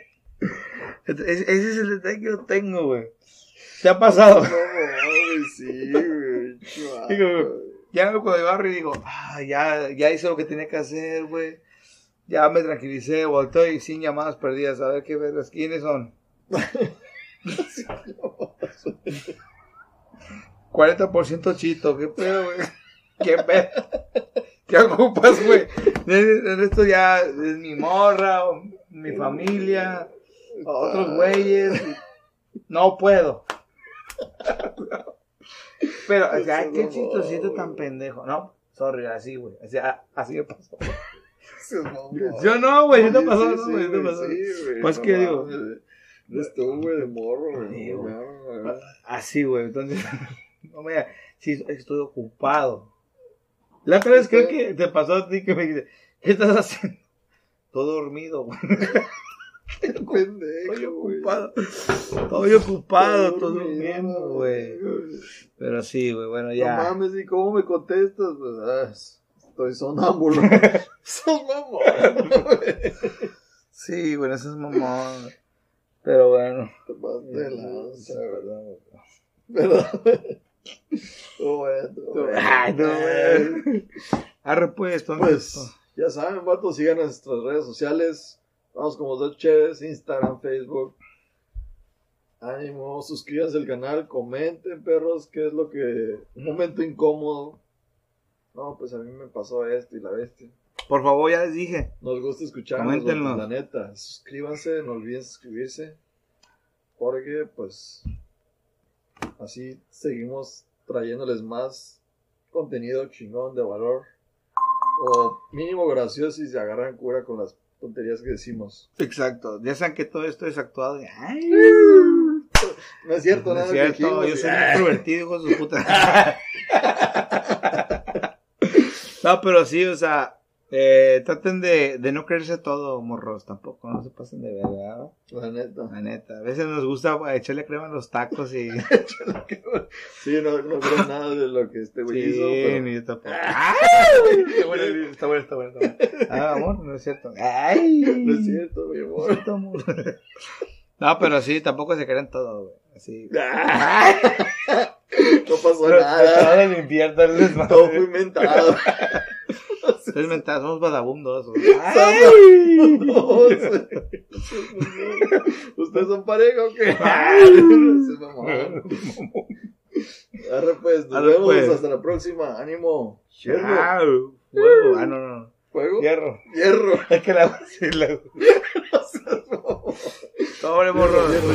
ese ese es el detalle que yo tengo, güey. ¿Te ha pasado? No, güey, sí, güey. Digo. Ya me cuando barrio y digo, ah, ya, ya hice lo que tenía que hacer, güey. Ya me tranquilicé, volteo y sin llamadas perdidas. A ver qué vergas, ¿quiénes son? 40% chito, qué pedo, güey. Qué pedo. ¿Qué ocupas, güey? En esto ya es mi morra, o mi familia, otros güeyes. No puedo. Pero, o sea, qué chistosito tan pendejo. No, sorry, así, güey. O sea, así me pasó. Yo no, güey, yo te pasó, no, sí, güey, yo te pasó. Pues no que digo. Eres tú, güey, de morro, güey. No. Así, güey. Entonces, no me sí, estoy ocupado. La otra vez creo que te pasó a ti que me dijiste, ¿qué estás haciendo? Todo dormido, güey. Pendejo, Estoy ocupado. Estoy ocupado, estoy dormido, durmiendo, güey. Pero sí, güey, bueno, ya. No mames, ¿y cómo me contestas? Pues, ah, estoy sonámbulo. Sos mamón, güey. Sí, güey, ese es mamón. Pero bueno. Te pasaste de lanza, verdad. ¿Verdad? Ay, no, güey. Arre pues, todo Pues, ya saben, vatos, sigan nuestras redes sociales. Vamos como dos chéves, Instagram, Facebook. Ánimo, suscríbanse al canal, comenten, perros, qué es lo que... Un momento incómodo. No, pues a mí me pasó esto y la bestia. Por favor, ya les dije. Nos gusta escucharnos, la neta. Suscríbanse, no olviden suscribirse. Porque, pues, así seguimos trayéndoles más contenido chingón de valor. O mínimo gracioso y se agarran cura con las tonterías que decimos. Exacto. Ya saben que todo esto es actuado. Ay, No es cierto, no es nada de lo que cierto. Yo dijimos. soy un introvertido, hijo de su puta. no, pero sí, o sea, eh, traten de, de no creerse todo, morros, tampoco. No se pasen de verdad. La neta. La neta. A veces nos gusta echarle crema a los tacos y. Sí, no, no creo nada de lo que este güey hizo. Sí, pero- ni yo tampoco. Está bueno, está bueno, está bueno, está bueno. Ah, amor, no es cierto. Ay, No es cierto, mi no es amor. cierto, amor. No, pero sí, tampoco se creen todo, güey. Así. No pasó Pero- nada. pero infierno, el desmadre. Todo fue inventado. Somos sí. ¿Ustedes son pareja o qué? Arre pues, nos Arre, vemos pues. hasta la próxima. Ánimo. Hierro. Chao. Huevo. Ah, no, no. Fuego. Hierro. Hierro. Es que la. No seas morro, Hierro.